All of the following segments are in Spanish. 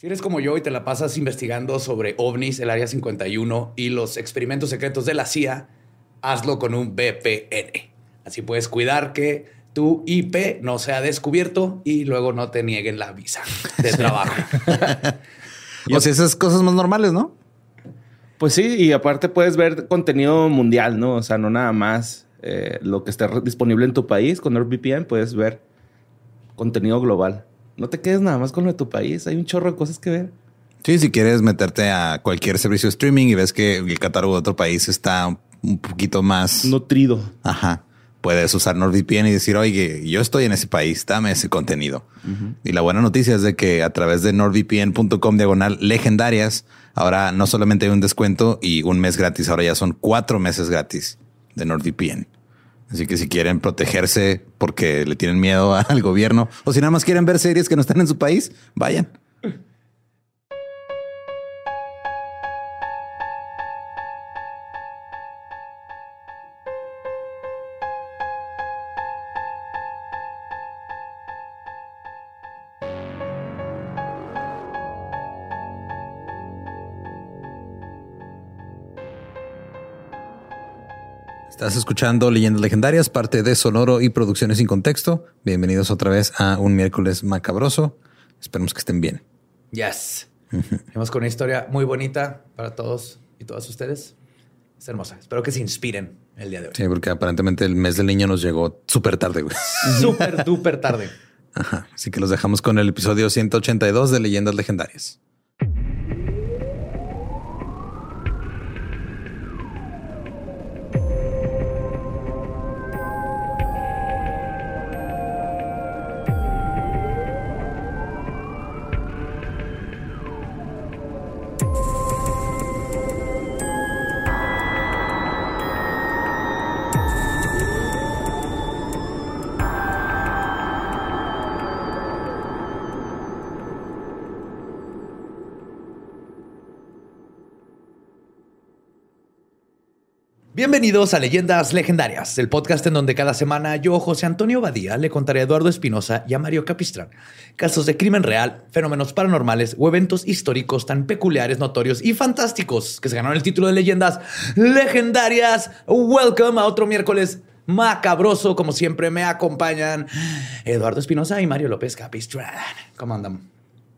Si eres como yo y te la pasas investigando sobre ovnis, el Área 51 y los experimentos secretos de la CIA, hazlo con un VPN. Así puedes cuidar que tu IP no sea descubierto y luego no te nieguen la visa de trabajo. o sea, esas cosas más normales, ¿no? Pues sí, y aparte puedes ver contenido mundial, ¿no? O sea, no nada más eh, lo que esté disponible en tu país. Con NordVPN puedes ver contenido global. No te quedes nada más con lo de tu país. Hay un chorro de cosas que ver. Sí, si quieres meterte a cualquier servicio de streaming y ves que el catálogo de otro país está un poquito más nutrido. Ajá. Puedes usar NordVPN y decir, oye, yo estoy en ese país, dame ese contenido. Y la buena noticia es de que a través de nordvpn.com diagonal legendarias, ahora no solamente hay un descuento y un mes gratis, ahora ya son cuatro meses gratis de NordVPN. Así que si quieren protegerse porque le tienen miedo al gobierno o si nada más quieren ver series que no están en su país, vayan. Estás escuchando Leyendas Legendarias, parte de Sonoro y Producciones sin Contexto. Bienvenidos otra vez a un miércoles macabroso. Esperemos que estén bien. Yes. Vamos con una historia muy bonita para todos y todas ustedes. Es hermosa. Espero que se inspiren el día de hoy. Sí, porque aparentemente el mes del niño nos llegó súper tarde. Güey. Súper, duper tarde. Ajá. Así que los dejamos con el episodio 182 de Leyendas Legendarias. Bienvenidos a Leyendas Legendarias, el podcast en donde cada semana yo, José Antonio Badía, le contaré a Eduardo Espinosa y a Mario Capistrán casos de crimen real, fenómenos paranormales o eventos históricos tan peculiares, notorios y fantásticos que se ganaron el título de Leyendas Legendarias. Welcome a otro miércoles macabroso. Como siempre, me acompañan Eduardo Espinosa y Mario López Capistrán. ¿Cómo andamos?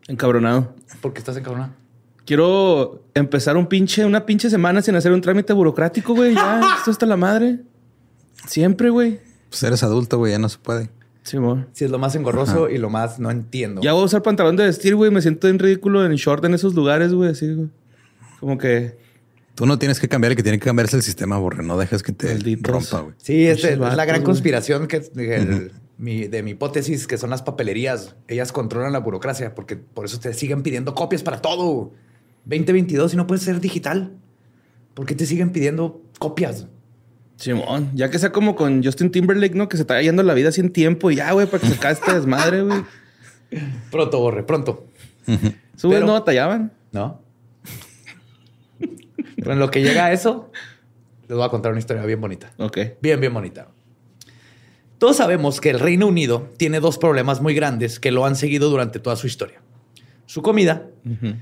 Encabronado. ¿Por qué estás encabronado? Quiero empezar un pinche, una pinche semana sin hacer un trámite burocrático, güey. Ya, esto está la madre. Siempre, güey. Pues eres adulto, güey, ya no se puede. Sí, güey. Sí, es lo más engorroso y lo más no entiendo. Ya voy a usar pantalón de vestir, güey. Me siento en ridículo en short en esos lugares, güey. Así, güey. Como que... Tú no tienes que cambiar, el que tiene que cambiarse el sistema, borre. No dejes que te rompa, güey. Sí, es, es la gran conspiración que de mi hipótesis, que son las papelerías. Ellas controlan la burocracia porque por eso te siguen pidiendo copias para todo. 2022 y no puede ser digital. ¿Por qué te siguen pidiendo copias? Simón, ya que sea como con Justin Timberlake, ¿no? Que se está yendo la vida sin tiempo y ya, güey, para que se acabe este desmadre, güey. Pronto, Borre, pronto. ¿Su no batallaban? No. Pero en lo que llega a eso, les voy a contar una historia bien bonita. Ok. Bien, bien bonita. Todos sabemos que el Reino Unido tiene dos problemas muy grandes que lo han seguido durante toda su historia su comida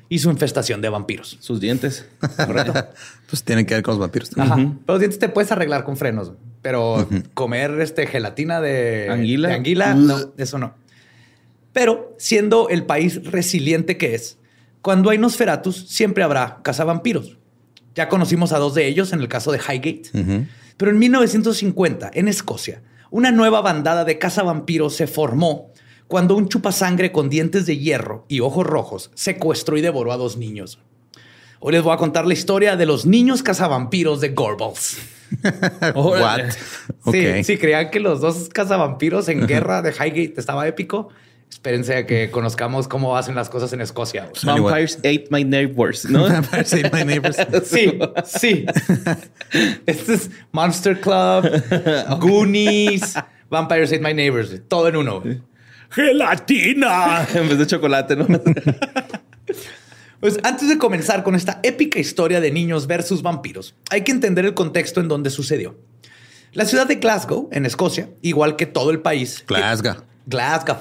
y su infestación de vampiros. Sus dientes. Correcto. pues tienen que ver con los vampiros. Ajá. Pero los dientes te puedes arreglar con frenos, pero comer este gelatina de anguila, anguila no, eso no. Pero siendo el país resiliente que es, cuando hay Nosferatus siempre habrá cazavampiros. Ya conocimos a dos de ellos en el caso de Highgate. Pero en 1950, en Escocia, una nueva bandada de cazavampiros se formó cuando un chupasangre con dientes de hierro y ojos rojos secuestró y devoró a dos niños. Hoy les voy a contar la historia de los niños cazavampiros de Gorbals. What? Sí, sí, creían que los dos cazavampiros en guerra de Highgate estaba épico. Espérense a que conozcamos cómo hacen las cosas en Escocia. Vampires ate my neighbors, ¿no? Vampires ate my neighbors. sí, sí. Este es Monster Club, Goonies, Vampires ate my neighbors. Todo en uno gelatina en vez de chocolate, ¿no? Pues antes de comenzar con esta épica historia de niños versus vampiros, hay que entender el contexto en donde sucedió. La ciudad de Glasgow, en Escocia, igual que todo el país. Glasgow. Glasgow.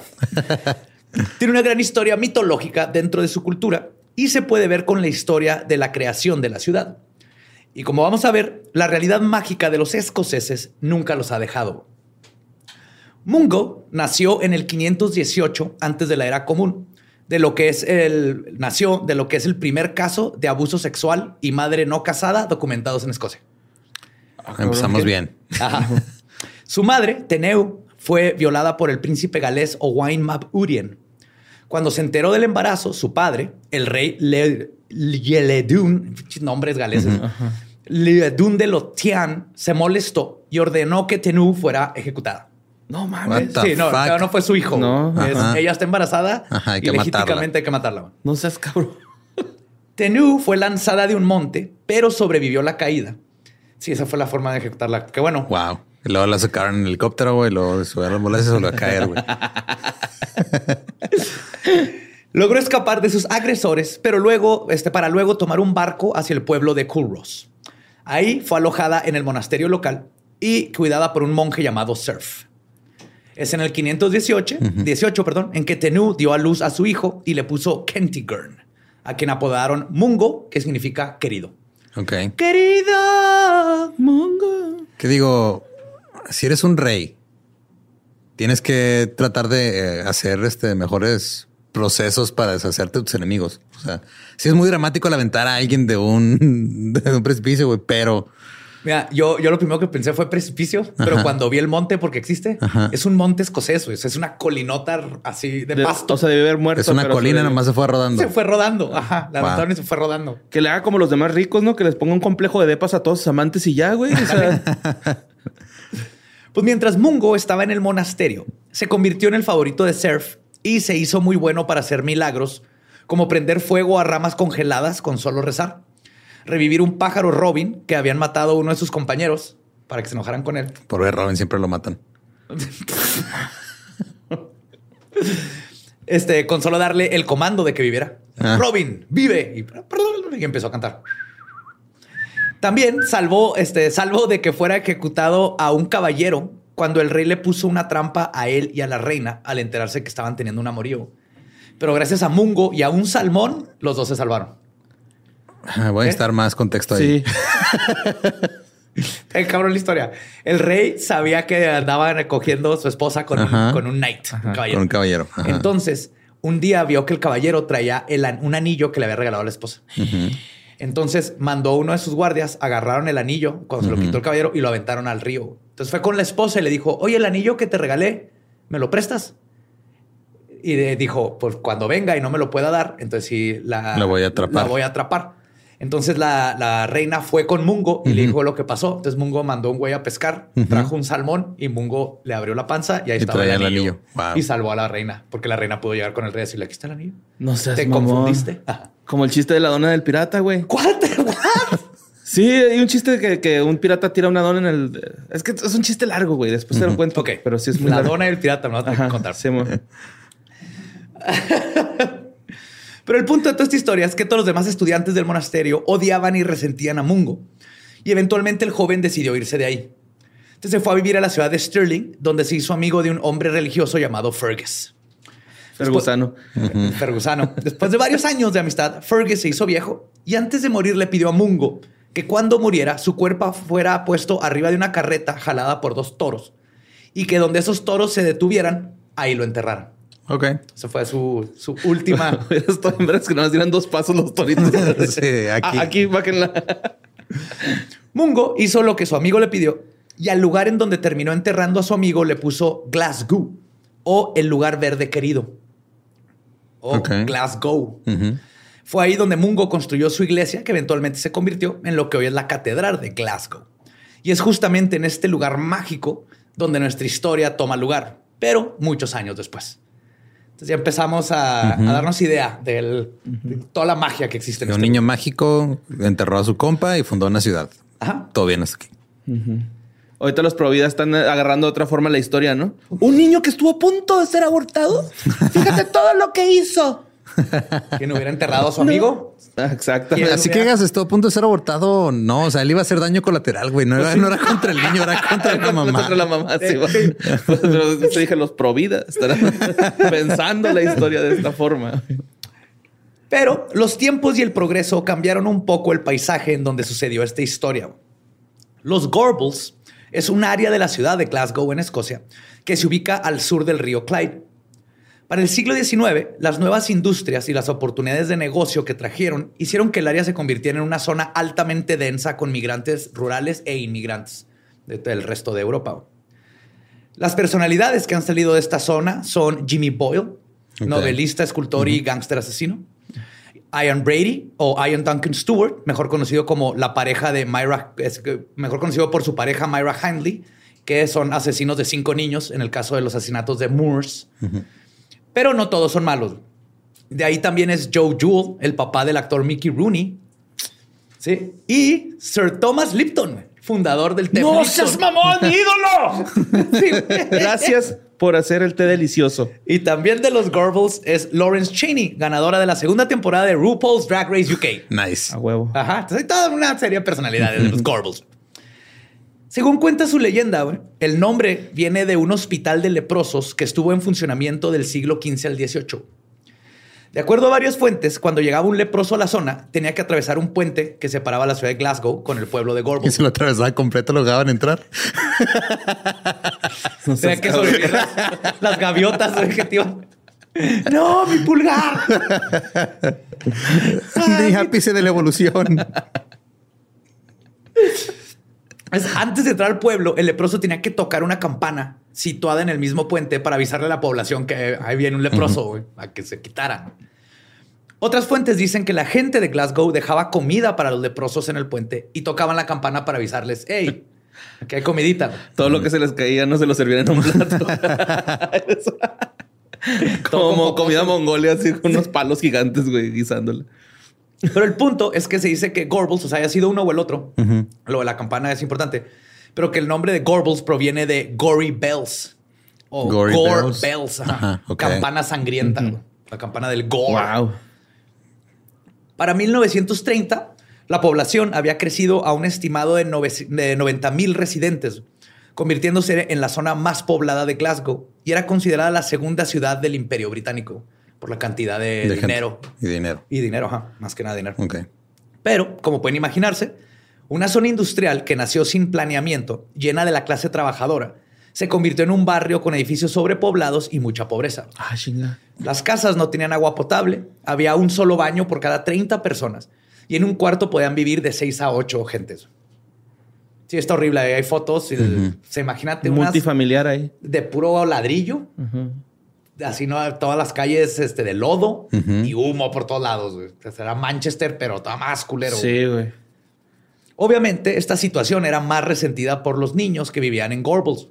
Tiene una gran historia mitológica dentro de su cultura y se puede ver con la historia de la creación de la ciudad. Y como vamos a ver, la realidad mágica de los escoceses nunca los ha dejado. Mungo nació en el 518 antes de la era común, de lo que es el nació de lo que es el primer caso de abuso sexual y madre no casada documentados en Escocia. Empezamos bien. Su madre, Teneu, fue violada por el príncipe galés Owain Mab Urien. Cuando se enteró del embarazo, su padre, el rey Lieledun, nombres galeses, Lieledun de Lotian, se molestó y ordenó que Teneu fuera ejecutada. No mames. Sí, no, no fue su hijo. No. ella está embarazada y legítimamente hay que matarla. No seas cabrón. Tenú fue lanzada de un monte, pero sobrevivió la caída. Sí, esa fue la forma de ejecutarla. Qué bueno. Wow. Y luego la sacaron en helicóptero, güey. Luego subieron las molas y se a caer, güey. Logró escapar de sus agresores, pero luego, este, para luego tomar un barco hacia el pueblo de Culross. Ahí fue alojada en el monasterio local y cuidada por un monje llamado Surf. Es en el 518, 18, perdón, en que Tenú dio a luz a su hijo y le puso Kentigern, a quien apodaron Mungo, que significa querido. Ok. Querido Mungo. ¿Qué digo? Si eres un rey, tienes que tratar de eh, hacer este, mejores procesos para deshacerte de tus enemigos. O sea, si es muy dramático lamentar a alguien de un, de un precipicio, güey, pero Mira, yo, yo lo primero que pensé fue precipicio, pero cuando vi el monte, porque existe, es un monte escocés, es una colinota así de, pasto. O sea, debe haber muerto. Es una colina, nomás se fue rodando. Se fue rodando. Ajá. La wow. se fue rodando. Que le haga como los demás ricos, ¿no? Que les ponga un complejo de depas a todos sus amantes y ya, güey. pues mientras Mungo estaba en el monasterio, se convirtió en el favorito de Surf y se hizo muy bueno para hacer milagros, como prender fuego a ramas congeladas con solo rezar revivir un pájaro Robin que habían matado a uno de sus compañeros para que se enojaran con él. Por ver, Robin siempre lo matan. este, con solo darle el comando de que viviera. Ah. Robin, vive. Y, empezó a cantar. También salvó, este, salvo de que fuera ejecutado a un caballero cuando el rey le puso una trampa a él y a la reina al enterarse que estaban teniendo un amorío. Pero gracias a Mungo y a un salmón, los dos se salvaron. Voy a estar más contexto ahí. Sí. El cabrón la historia. El rey sabía que andaban recogiendo su esposa con, un, con un knight, un caballero. Con un caballero. Entonces, un día vio que el caballero traía un anillo que le había regalado a la esposa. Entonces mandó uno de sus guardias, agarraron el anillo cuando se lo quitó el caballero y lo aventaron al río. Entonces fue con la esposa y le dijo, oye, el anillo que te regalé, ¿me lo prestas? Y dijo, pues cuando venga y no me lo pueda dar, entonces sí la, voy a atrapar. La voy a atrapar. Entonces la, reina fue con Mungo y le dijo lo que pasó. Entonces Mungo mandó un güey a pescar, trajo un salmón y Mungo le abrió la panza y ahí estaba el anillo. Y salvó a la reina porque la reina pudo llegar con el rey y decirle, aquí está el anillo. No sé. Te confundiste. Como el chiste de la dona del pirata, güey. ¿Cuál? Sí, hay un chiste que, que un pirata tira una dona en el. Es que es un chiste largo, güey. Después te lo cuento. Ok, pero sí es muy La dona del pirata me lo vas a contar. Sí, Pero el punto de toda esta historia es que todos los demás estudiantes del monasterio odiaban y resentían a Mungo. Y eventualmente el joven decidió irse de ahí. Entonces se fue a vivir a la ciudad de Stirling, donde se hizo amigo de un hombre religioso llamado Fergus. Fergusano. Fergusano. Después de varios años de amistad, Fergus se hizo viejo y antes de morir le pidió a Mungo que cuando muriera su cuerpo fuera puesto arriba de una carreta jalada por dos toros y que donde esos toros se detuvieran, ahí lo enterraran. Ok. Esa fue su, su última. En verdad que nos dieran dos pasos los toritos. sí, aquí. aquí, báquenla. Mungo hizo lo que su amigo le pidió y al lugar en donde terminó enterrando a su amigo le puso Glasgow o el lugar verde querido. O Glasgow. Fue ahí donde Mungo construyó su iglesia, que eventualmente se convirtió en lo que hoy es la catedral de Glasgow. Y es justamente en este lugar mágico donde nuestra historia toma lugar, pero muchos años después. Entonces ya empezamos a, darnos idea de toda la magia que existe. En un este niño mágico enterró a su compa y fundó una ciudad. Ajá. Todo bien hasta aquí. Ahorita los providas están agarrando de otra forma la historia, ¿no? Un niño que estuvo a punto de ser abortado. Fíjate todo lo que hizo. ¿Quién hubiera enterrado a su amigo? Exacto. Así que Gas estuvo a punto de ser abortado. No, o sea, él iba a hacer daño colateral, güey. No, era, no era contra el niño, era contra la mamá. Contra la mamá, sí, te dije, los provida estarán pensando la historia de esta forma. Pero los tiempos y el progreso cambiaron un poco el paisaje en donde sucedió esta historia. Los Gorbals es un área de la ciudad de Glasgow, en Escocia, que se ubica al sur del río Clyde. Para el siglo XIX, las nuevas industrias y las oportunidades de negocio que trajeron hicieron que el área se convirtiera en una zona altamente densa con migrantes rurales e inmigrantes del resto de Europa. Las personalidades que han salido de esta zona son Jimmy Boyle, novelista, escultor y gángster asesino. Ian Brady o Ian Duncan Stewart, mejor conocido como la pareja de Myra, mejor conocido por su pareja Myra Hindley, que son asesinos de cinco niños en el caso de los asesinatos de Moores. Pero no todos son malos. De ahí también es Joe Jewell, el papá del actor Mickey Rooney. Sí. Y Sir Thomas Lipton, fundador del té. ¡No seas mamón, ídolo! Gracias por hacer el té delicioso. Y también de los Gorbals es Lawrence Cheney, ganadora de la segunda temporada de RuPaul's Drag Race UK. Nice. A huevo. Ajá. Entonces hay toda una serie de personalidades de los Gorbals. Según cuenta su leyenda, el nombre viene de un hospital de leprosos que estuvo en funcionamiento del siglo XV al XVIII. De acuerdo a varias fuentes, cuando llegaba un leproso a la zona, tenía que atravesar un puente que separaba la ciudad de Glasgow con el pueblo de Gorbals. Y si lo atravesaba completo, lo dejaban entrar. tenía que sobrevivir las, gaviotas. ¡No, mi pulgar! Ápice de la evolución. antes de entrar al pueblo, el leproso tenía que tocar una campana situada en el mismo puente para avisarle a la población que ahí viene un leproso, a que se quitaran. Otras fuentes dicen que la gente de Glasgow dejaba comida para los leprosos en el puente y tocaban la campana para avisarles, hey, aquí hay comidita. Todo lo que se les caía no se lo servían en un plato. Como comida mongolia, así con unos palos gigantes, güey, guisándola. Pero el punto es que se dice que Gorbals, o sea, haya sido uno o el otro. Lo de la campana es importante. Pero que el nombre de Gorbals proviene de Gory Bells. O Gore Bells. Campana sangrienta. La campana del Gore. Wow. Para 1930, la población había crecido a un estimado de, 90 mil residentes, convirtiéndose en la zona más poblada de Glasgow y era considerada la segunda ciudad del Imperio Británico por la cantidad de, dinero. Y dinero. Y dinero, ajá, más que nada dinero. Pero, como pueden imaginarse, una zona industrial que nació sin planeamiento, llena de la clase trabajadora, se convirtió en un barrio con edificios sobrepoblados y mucha pobreza. Ah, chinga. Las casas no tenían agua potable, había un solo baño por cada 30 personas y en un cuarto podían vivir de 6 a 8 gentes. Sí, está horrible. Hay fotos. Y Se imagínate multifamiliar ahí de puro ladrillo así no todas las calles este, de lodo y humo por todos lados. Será Manchester, pero todo más culero. Sí, güey. Obviamente, esta situación era más resentida por los niños que vivían en Gorbals.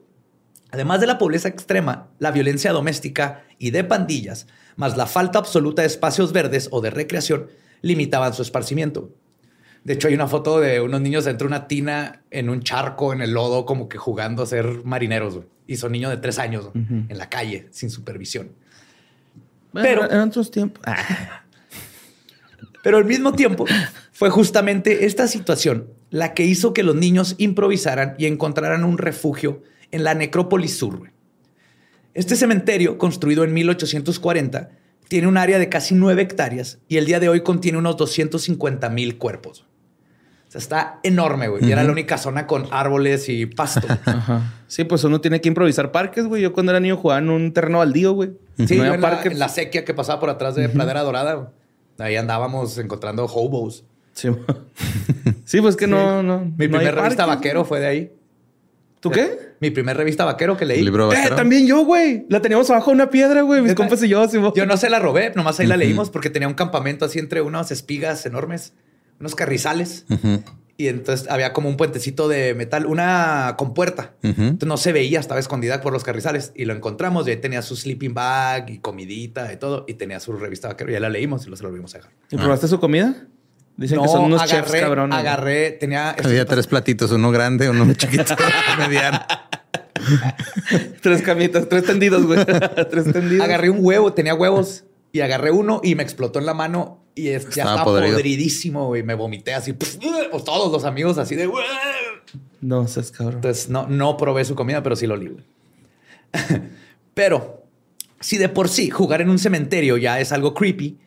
Además de la pobreza extrema, la violencia doméstica y de pandillas, más la falta absoluta de espacios verdes o de recreación, limitaban su esparcimiento. De hecho, hay una foto de unos niños dentro de una tina en un charco en el lodo, como que jugando a ser marineros. Y son niños de tres años en la calle, sin supervisión. pero en otros tiempos. Ah. Pero al mismo tiempo, fue justamente esta situación la que hizo que los niños improvisaran y encontraran un refugio en la Necrópolis Sur. Este cementerio, construido en 1840, tiene un área de casi nueve hectáreas y el día de hoy contiene unos 250 mil cuerpos. Está enorme, güey. Y era la única zona con árboles y pasto. Sí, pues uno tiene que improvisar parques, güey. Yo cuando era niño jugaba en un terreno baldío, güey. Sí, no en, la, en, la, sequía que pasaba por atrás de Pradera Dorada. Ahí andábamos encontrando hobos. Sí, sí pues que no, no. Mi primer revista vaquero fue de ahí. ¿Tú qué? Mi primer revista vaquero que leí. ¿Libro eh, también yo, güey. La teníamos abajo de una piedra, güey. Mis compas y yo. Yo no se la robé, nomás ahí la leímos porque tenía un campamento así entre unas espigas enormes unos carrizales. Y entonces había como un puentecito de metal, una compuerta. Entonces no se veía, estaba escondida por los carrizales. Y lo encontramos y ahí tenía su sleeping bag y comidita y todo. Y tenía su revista vaquero. Ya la leímos y lo se lo volvimos a dejar. ¿Y probaste su comida? Dicen que son unos chefs cabrones. Agarré, tenía... Había tres platitos, uno grande, uno chiquito, mediano. tres camitas, tres tendidos, güey. tres tendidos. Agarré un huevo, tenía huevos y agarré uno y me explotó en la mano y ya estaba podridísimo, güey. Me vomité así. Pues, todos los amigos así de... No seas cabrón. Entonces no, no probé su comida, pero sí lo olí. pero si de por sí jugar en un cementerio ya es algo creepy,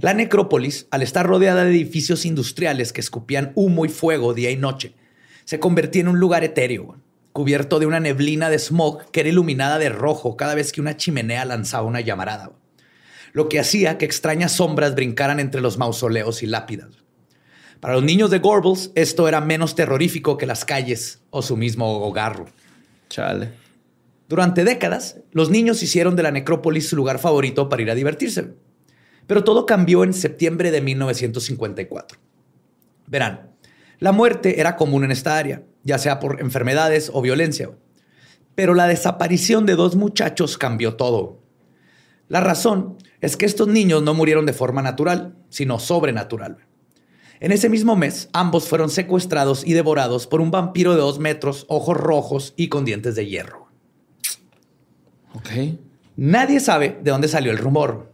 la necrópolis, al estar rodeada de edificios industriales que escupían humo y fuego día y noche, se convertía en un lugar etéreo, cubierto de una neblina de smog que era iluminada de rojo cada vez que una chimenea lanzaba una llamarada, lo que hacía que extrañas sombras brincaran entre los mausoleos y lápidas. Para los niños de Gorbals, esto era menos terrorífico que las calles o su mismo hogar. Chale. Durante décadas, los niños hicieron de la necrópolis su lugar favorito para ir a divertirse. Pero todo cambió en septiembre de 1954. Verán, la muerte era común en esta área, ya sea por enfermedades o violencia. Pero la desaparición de dos muchachos cambió todo. La razón es que estos niños no murieron de forma natural, sino sobrenatural. En ese mismo mes, ambos fueron secuestrados y devorados por un vampiro de dos metros, ojos rojos y con dientes de hierro. Ok. Nadie sabe de dónde salió el rumor.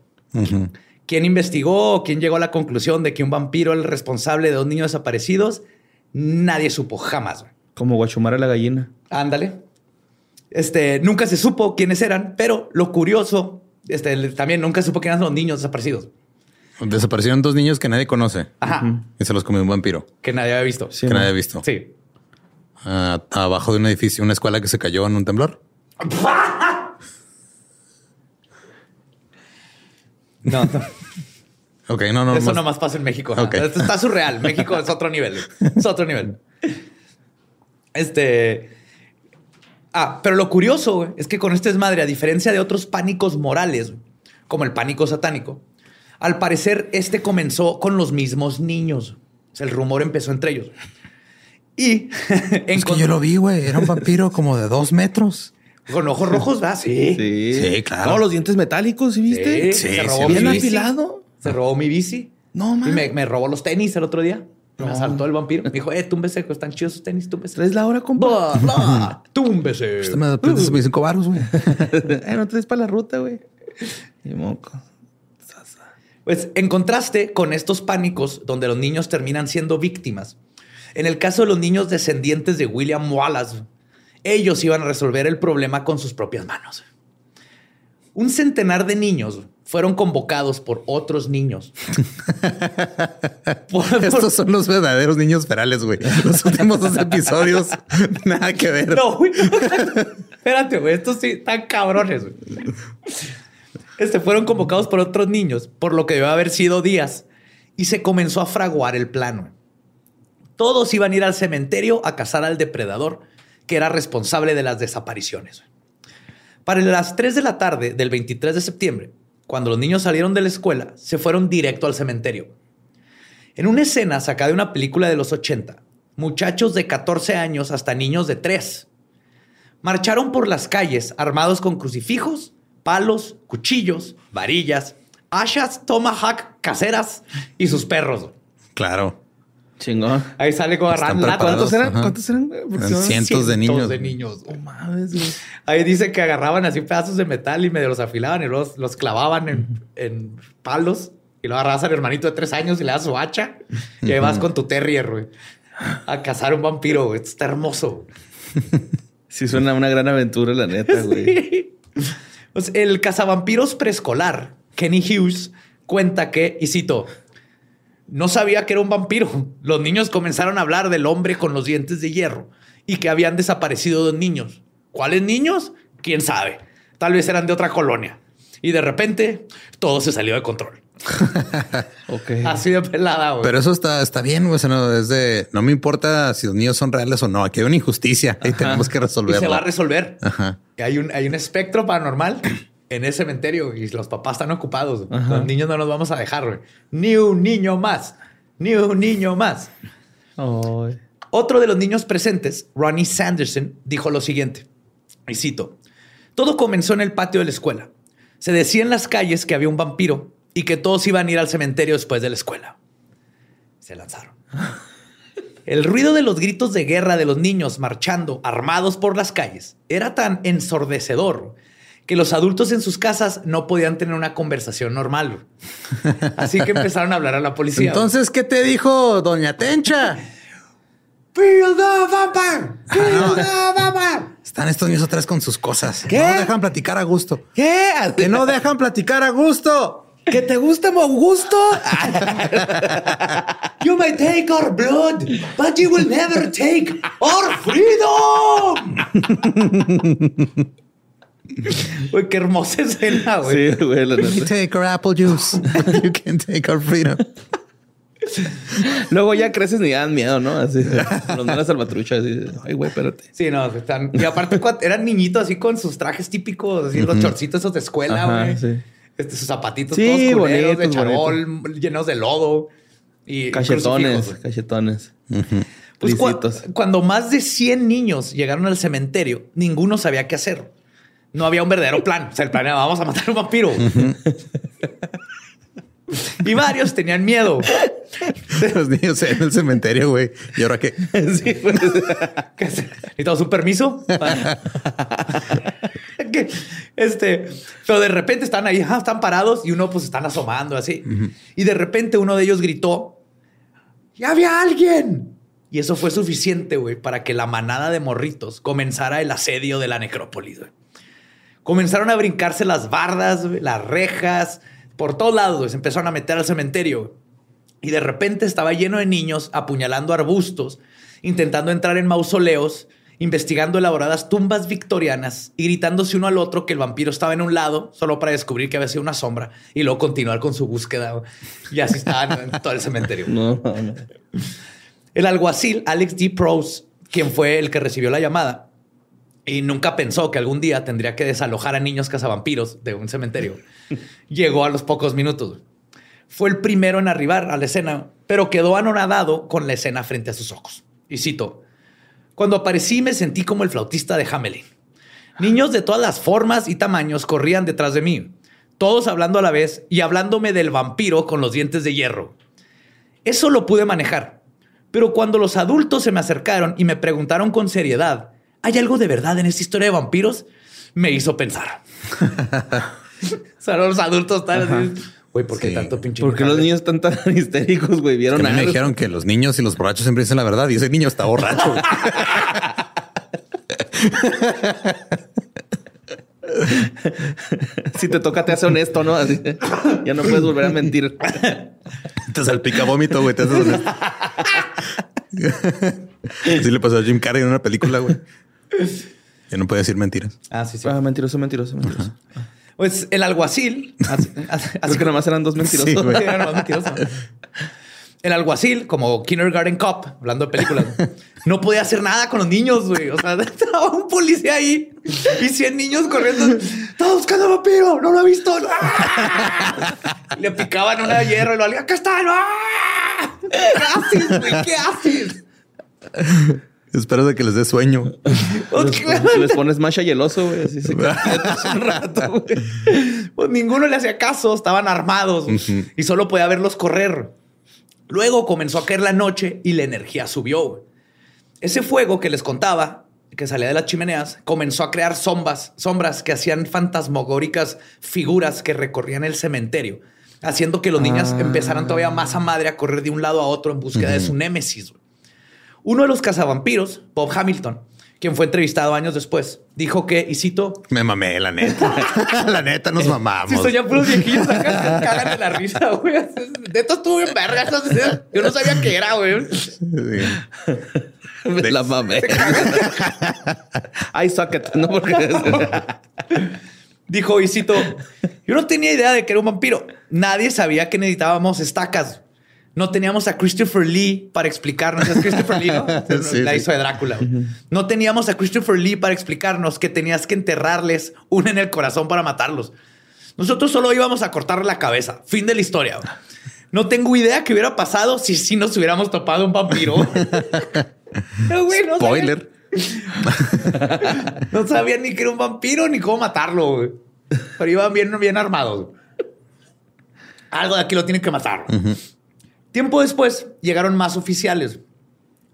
¿Quién investigó? ¿Quién llegó a la conclusión de que un vampiro era el responsable de dos niños desaparecidos? Nadie supo jamás. Como Guachumara la gallina. Ándale. Este, nunca se supo quiénes eran, pero lo curioso, este, también nunca supo quiénes eran los niños desaparecidos. Desaparecieron dos niños que nadie conoce. Ajá. Y se los comió un vampiro. Que nadie había visto. que nadie había visto. Sí. Ah, abajo de un edificio, una escuela que se cayó en un temblor. No, no. Ok, no, no. Eso nomás pasa en México. está surreal. México es otro nivel. Es otro nivel. Este. Ah, pero lo curioso es que con este desmadre, a diferencia de otros pánicos morales, como el pánico satánico, al parecer este comenzó con los mismos niños. el rumor empezó entre ellos. Y es que yo lo vi, güey. Era un vampiro como de dos metros. Con ojos rojos, ¿verdad? Sí. Sí, claro. Todos los dientes metálicos, ¿sí viste? Sí, se robó bien afilado. Se robó mi bici. No, man. Y me, me, robó los tenis el otro día. Me asaltó el vampiro. Me dijo, eh, túmbese, están chidos sus tenis, túmbese. ¿Traes la hora, compa? Blah, túmbese. Este me prestas mis cinco baros, güey. eh, no traes para la ruta, güey. Y moco. Pues en contraste con estos pánicos donde los niños terminan siendo víctimas, en el caso de los niños descendientes de William Wallace, ellos iban a resolver el problema con sus propias manos. Un centenar de niños fueron convocados por otros niños. Estos son los verdaderos niños ferales, güey. Los últimos dos episodios, nada que ver. No, güey. Espérate, güey. Estos sí están cabrones, güey. Este, fueron convocados por otros niños, por lo que debe haber sido días, y se comenzó a fraguar el plano. Todos iban a ir al cementerio a cazar al depredador que era responsable de las desapariciones. Para las 3 de la tarde del 23 de septiembre, cuando los niños salieron de la escuela, se fueron directo al cementerio. En una escena sacada de una película de los 80, muchachos de 14 años hasta niños de 3 marcharon por las calles armados con crucifijos, palos, cuchillos, varillas, ashas, tomahawk caseras y sus perros. Claro. Chingón. Ahí sale con agarrando. ¿Cuántos eran? ¿Cuántos eran? Cientos, de niños. de niños. Oh, mames, güey. Ahí dice que agarraban así pedazos de metal y medio los afilaban y los, los clavaban en, en, palos. Y lo agarrabas al hermanito de tres años y le das su hacha. Y ahí vas con tu terrier, güey. A cazar un vampiro, güey. Está hermoso. Sí, suena una gran aventura, la neta, güey. Pues el cazavampiros preescolar, Kenny Hughes, cuenta que, y cito, no sabía que era un vampiro. Los niños comenzaron a hablar del hombre con los dientes de hierro y que habían desaparecido dos niños. ¿Cuáles niños? ¿Quién sabe? Tal vez eran de otra colonia. Y de repente todo se salió de control. ok. Así de pelada, güey. Pero eso está, está bien, güey. No, es de, no me importa si los niños son reales o no. Aquí hay una injusticia y tenemos que resolverla. Y se va a resolver. Hay un, hay un espectro paranormal en ese cementerio y los papás están ocupados. Los niños no los vamos a dejar, Ni un niño más. Ni un niño más. Otro de los niños presentes, Ronnie Sanderson, dijo lo siguiente. Y cito. Todo comenzó en el patio de la escuela. Se decía en las calles que había un vampiro y que todos iban a ir al cementerio después de la escuela. Se lanzaron. El ruido de los gritos de guerra de los niños marchando armados por las calles era tan ensordecedor que los adultos en sus casas no podían tener una conversación normal. Así que empezaron a hablar a la policía. Entonces, ¿qué te dijo Doña Tencha? Están estos niños otra vez con sus cosas. ¿Qué? No dejan platicar a gusto. ¿Qué? Que no dejan platicar a gusto. ¿Que te gusta Augusto? you may take our blood, but you will never take our freedom. Güey, qué hermosa escena, güey. Sí, güey, la You neta. take our apple juice. but You can take our freedom. Luego ya creces y ya dan miedo, ¿no? Así. Los malas salvatruchas. Así. Ay, güey, espérate. Sí, no, están. Y aparte, eran niñitos así con sus trajes típicos, así los chorcitos esos de escuela, Ajá, güey. sí. Este, sus zapatitos Sí, todos culeros de bonitos, charol, llenos de lodo. Y Cachetones, cachetones. Pues cua- Lisitos. cuando más de 100 niños llegaron al cementerio, ninguno sabía qué hacer. No había un verdadero plan. O sea, el plan era vamos a matar a un vampiro. y varios tenían miedo. Los niños en el cementerio, güey. ¿Y ahora qué? Sí, pues. ¿Necesitamos un permiso? Este, pero de repente están ahí, ah, están parados y uno pues están asomando así. Y de repente uno de ellos gritó, ¡Ya había alguien! Y eso fue suficiente, güey, para que la manada de morritos comenzara el asedio de la necrópolis, güey. Comenzaron a brincarse las bardas, las rejas, por todos lados. Se empezaron a meter al cementerio. Y de repente estaba lleno de niños apuñalando arbustos, intentando entrar en mausoleos, investigando elaboradas tumbas victorianas y gritándose uno al otro que el vampiro estaba en un lado, solo para descubrir que había sido una sombra y luego continuar con su búsqueda. Y así estaban en todo el cementerio. No, no. El alguacil Alex D. Prose, quien fue el que recibió la llamada y nunca pensó que algún día tendría que desalojar a niños cazavampiros de un cementerio, llegó a los pocos minutos. Fue el primero en arribar a la escena, pero quedó anonadado con la escena frente a sus ojos. Y cito, cuando aparecí me sentí como el flautista de Hamelin. Niños de todas las formas y tamaños corrían detrás de mí, todos hablando a la vez y hablándome del vampiro con los dientes de hierro. Eso lo pude manejar. Pero cuando los adultos se me acercaron y me preguntaron con seriedad, ¿hay algo de verdad en esta historia de vampiros? Me hizo pensar. o sea, los adultos están así. Güey, ¿por qué Sí. tanto pinche? ¿Por qué los niños están tan histéricos, güey? Que ¿Vieron a mí me dijeron que los niños y los borrachos siempre dicen la verdad y ese niño está borracho. Si te toca, te hace honesto, ¿no? Así. Ya no puedes volver a mentir. Te salpica vómito, güey. Te haces honesto. Así le pasó a Jim Carrey en una película, güey. Ya no puede decir mentiras. Ah, sí, sí. Ah, mentiroso, mentiroso, mentiroso. Pues el alguacil. Así, que nada más eran dos mentirosos. Sí, güey. Sí, era nomás mentiroso. El alguacil, como Kindergarten Cop, hablando de películas, no podía hacer nada con los niños, güey. O sea, estaba un policía ahí y 100 niños corriendo. Estaba buscando a vampiro, no lo ha visto. ¡Ah! Le picaban una hierro y lo alguien, acá está. ¡Ah! ¿Qué haces, güey? ¿Qué haces? Espero de que les dé sueño. Les, les pones masha y el oso, güey. Así se un rato, güey. Pues ninguno le hacía caso, estaban armados y solo podía verlos correr. Luego comenzó a caer la noche y la energía subió. güey. Ese fuego que les contaba, que salía de las chimeneas, comenzó a crear sombras, sombras que hacían fantasmagóricas figuras que recorrían el cementerio, haciendo que los niños Ah. empezaran todavía más a madre a correr de un lado a otro en búsqueda de su némesis. güey. Uno de los cazavampiros, Bob Hamilton, quien fue entrevistado años después, dijo que, y cito, Me mamé, la neta. la neta nos mamamos. Si son ya puros viejillos acá, se cagan de la risa, güey. Estuvo bien verga. eso sí. Yo no sabía qué era, güey. Sí. Me la mamé. I suck it. No, porque... Dijo, y cito, yo no tenía idea de que era un vampiro. Nadie sabía que necesitábamos estacas. No teníamos a Christopher Lee para explicarnos. Es Christopher Lee, ¿no? Sí, la hizo de Drácula. No teníamos a Christopher Lee para explicarnos que tenías que enterrarles una en el corazón para matarlos. Nosotros solo íbamos a cortarle la cabeza. Fin de la historia. No tengo idea qué hubiera pasado si sí nos hubiéramos topado un vampiro. Pero, güey, no sabía- Spoiler. no sabían ni que era un vampiro ni cómo matarlo, güey. Pero iban bien, bien armados. Algo de aquí lo tienen que matar. Tiempo después llegaron más oficiales.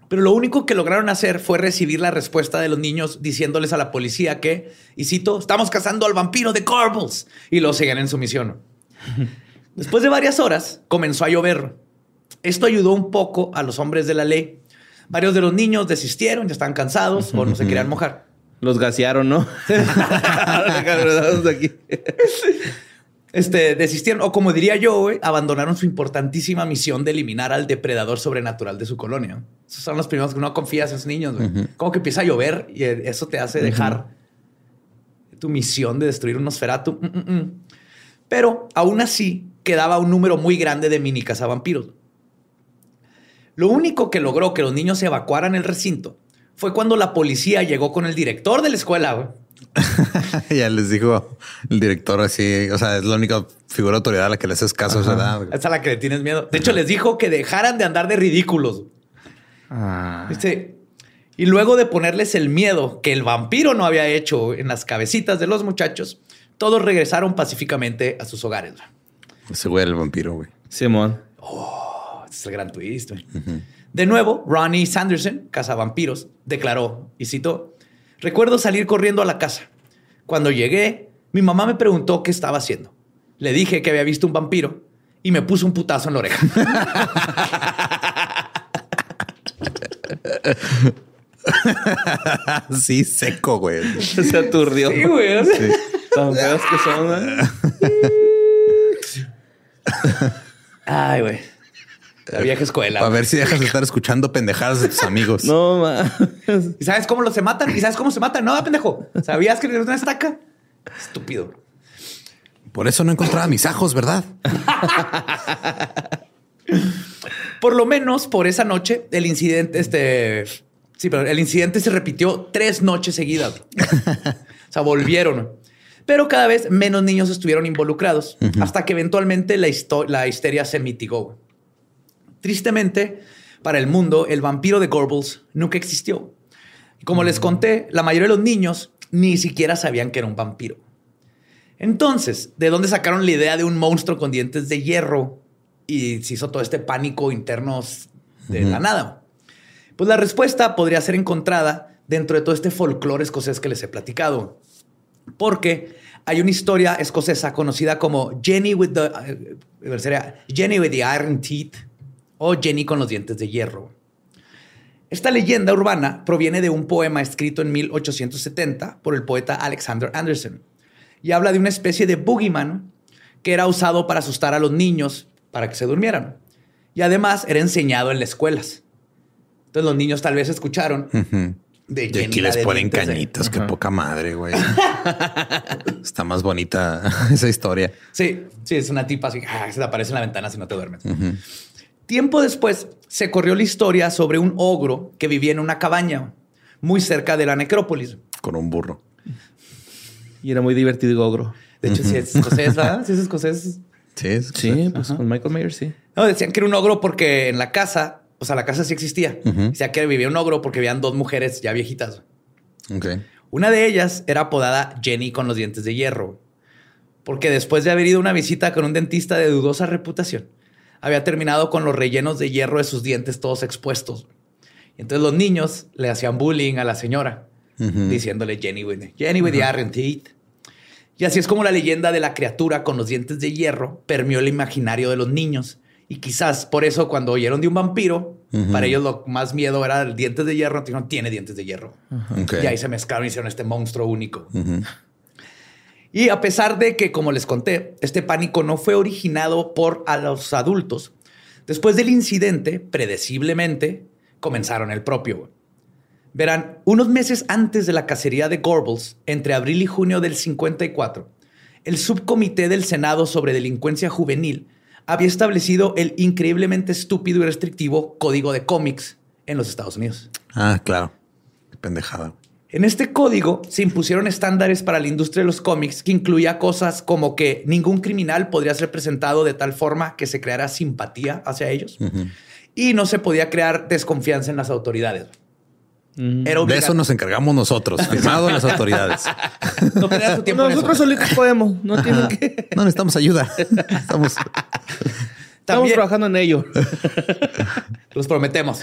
Pero lo único que lograron hacer fue recibir la respuesta de los niños diciéndoles a la policía que, y cito, estamos cazando al vampiro de Corbles. Y lo siguen en su misión. Después de varias horas, comenzó a llover. Esto ayudó un poco a los hombres de la ley. Varios de los niños desistieron, ya estaban cansados o no se querían mojar. Los gasearon, ¿no? este, desistieron, o como diría yo, abandonaron su importantísima misión de eliminar al depredador sobrenatural de su colonia. Esos son los primeros que no confías en esos niños. Como que empieza a llover y eso te hace dejar tu misión de destruir un Nosferatu. Mm, mm, mm. Pero aún así quedaba un número muy grande de mini cazavampiros. Lo único que logró que los niños se evacuaran el recinto fue cuando la policía llegó con el director de la escuela. ya les dijo el director así, o sea, es la única figura de autoridad a la que le haces caso. Esa es a la que le tienes miedo. De hecho, les dijo que dejaran de andar de ridículos. Ah. y luego de ponerles el miedo que el vampiro no había hecho en las cabecitas de los muchachos, todos regresaron pacíficamente a sus hogares. Ese güey era el vampiro, güey. Simón. Oh, este es el gran twist. De nuevo, Ronnie Sanderson, cazavampiros, declaró, y citó, recuerdo salir corriendo a la casa. Cuando llegué, mi mamá me preguntó qué estaba haciendo. Le dije que había visto un vampiro y me puso un putazo en la oreja. sí, seco, güey. Se aturdió. Sí, güey. Sí. Tan feos que son, Ay, güey. La vieja escuela. A ver si dejas de estar escuchando pendejadas de tus amigos. No, ma. ¿Y sabes cómo los se matan? ¿Y sabes cómo se matan? No, pendejo. ¿Sabías que una estaca? Estúpido. Por eso no encontraba mis ajos, ¿verdad? por lo menos por esa noche, el incidente, este. Sí, pero el incidente se repitió tres noches seguidas. o sea, volvieron. Pero cada vez menos niños estuvieron involucrados hasta que eventualmente la, la histeria se mitigó. Tristemente, para el mundo, el vampiro de Gorbals nunca existió. Como les conté, la mayoría de los niños ni siquiera sabían que era un vampiro. Entonces, ¿de dónde sacaron la idea de un monstruo con dientes de hierro y se hizo todo este pánico interno de la nada? Pues la respuesta podría ser encontrada dentro de todo este folclore escocés que les he platicado. Porque hay una historia escocesa conocida como Jenny with the, eh, Jenny with the Iron Teeth o Jenny con los dientes de hierro. Esta leyenda urbana proviene de un poema escrito en 1870 por el poeta Alexander Anderson y habla de una especie de boogeyman que era usado para asustar a los niños para que se durmieran. Y además era enseñado en las escuelas. Entonces los niños tal vez escucharon de y aquí les ponen cañitas, qué poca madre, güey. Está más bonita esa historia. Sí, sí, es una tipa así, ah, se te aparece en la ventana si no te duermes. Tiempo después se corrió la historia sobre un ogro que vivía en una cabaña muy cerca de la necrópolis. Con un burro. Y era muy divertido el ogro. De hecho, sí es escocés, ¿verdad? Sí es escocés. Sí, sí pues con Michael Myers, sí. No, decían que era un ogro porque en la casa, o sea, la casa sí existía. O sea, que vivía un ogro porque habían dos mujeres ya viejitas. Ok. Una de ellas era apodada Jenny con los dientes de hierro, porque después de haber ido a una visita con un dentista de dudosa reputación, había terminado con los rellenos de hierro de sus dientes todos expuestos. Y entonces los niños le hacían bullying a la señora, diciéndole Jenny with, Jenny with the iron teeth. Y así es como la leyenda de la criatura con los dientes de hierro permeó el imaginario de los niños. Y quizás por eso cuando oyeron de un vampiro, para ellos lo más miedo era el dientes de hierro. No tiene dientes de hierro. Y ahí se mezclaron y hicieron este monstruo único. Y a pesar de que, como les conté, este pánico no fue originado por a los adultos, después del incidente, predeciblemente, comenzaron el propio. Verán, unos meses antes de la cacería de Gorbals, entre abril y junio del 54, el subcomité del Senado sobre delincuencia juvenil había establecido el increíblemente estúpido y restrictivo Código de Cómics en los Estados Unidos. Ah, claro. Qué pendejada. En este código se impusieron estándares para la industria de los cómics que incluía cosas como que ningún criminal podría ser presentado de tal forma que se creara simpatía hacia ellos y no se podía crear desconfianza en las autoridades. de eso nos encargamos nosotros, firmado las autoridades. no nosotros solitos podemos, no tienen que. No necesitamos ayuda. Estamos, Estamos trabajando en ello. Los prometemos.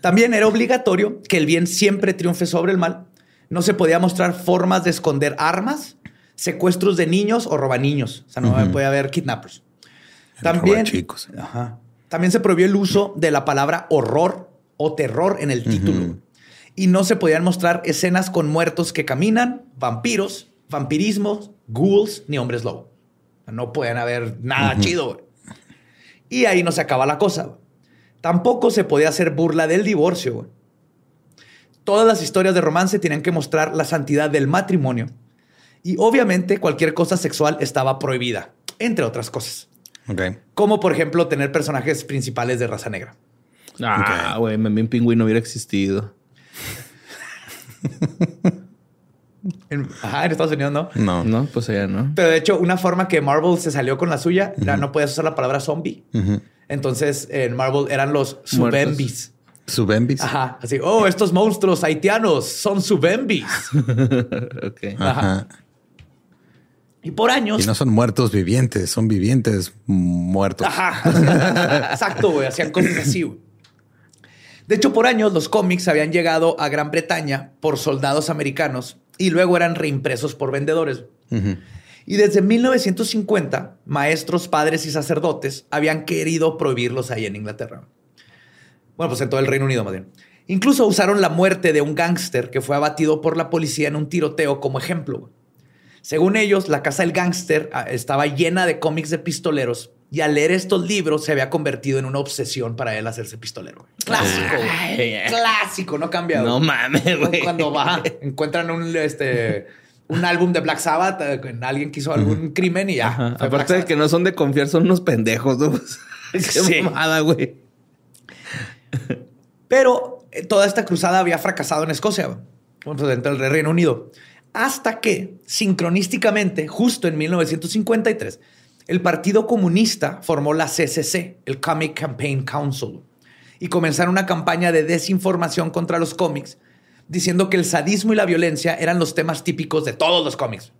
También era obligatorio que el bien siempre triunfe sobre el mal. No se podía mostrar formas de esconder armas, secuestros de niños o robaniños. O sea, no puede haber kidnappers. También, chicos. también se prohibió el uso de la palabra horror o terror en el título. Y no se podían mostrar escenas con muertos que caminan, vampiros, vampirismos, ghouls ni hombres lobo. No pueden haber nada chido. Y ahí no se acaba la cosa. Tampoco se podía hacer burla del divorcio. Todas las historias de romance tenían que mostrar la santidad del matrimonio. Y obviamente cualquier cosa sexual estaba prohibida, entre otras cosas. Como por ejemplo tener personajes principales de raza negra. Ah, güey, okay. un pingüino hubiera existido. en, ajá, en Estados Unidos no. No. No, pues allá no. Pero de hecho, una forma que Marvel se salió con la suya era no podías usar la palabra zombie. Entonces, en Marvel eran los subembis. Subembis. Ajá. Así, oh, estos monstruos haitianos son subembis. ok. Ajá. Y por años. Y no son muertos vivientes, son vivientes muertos. Ajá. Exacto, güey. Hacían cosas así, güey. De hecho, por años los cómics habían llegado a Gran Bretaña por soldados americanos y luego eran reimpresos por vendedores. Y desde 1950, maestros, padres y sacerdotes habían querido prohibirlos ahí en Inglaterra. Bueno, pues en todo el Reino Unido más bien. Incluso usaron la muerte de un gángster que fue abatido por la policía en un tiroteo como ejemplo. Según ellos, la casa del gángster ah, estaba llena de cómics de pistoleros y al leer estos libros se había convertido en una obsesión para él hacerse pistolero. Clásico. Clásico, no cambiado. No mames, güey. Cuando va, encuentran un, este, un álbum de Black Sabbath, eh, alguien que hizo algún crimen y ya. Aparte de que no son de confiar, son unos pendejos, ¿no? Qué mamada, güey. Pero eh, toda esta cruzada había fracasado en Escocia, dentro del Reino Unido. Hasta que, sincronísticamente, justo en 1953, el Partido Comunista formó la CCC, el Comic Campaign Council, y comenzaron una campaña de desinformación contra los cómics, diciendo que el sadismo y la violencia eran los temas típicos de todos los cómics.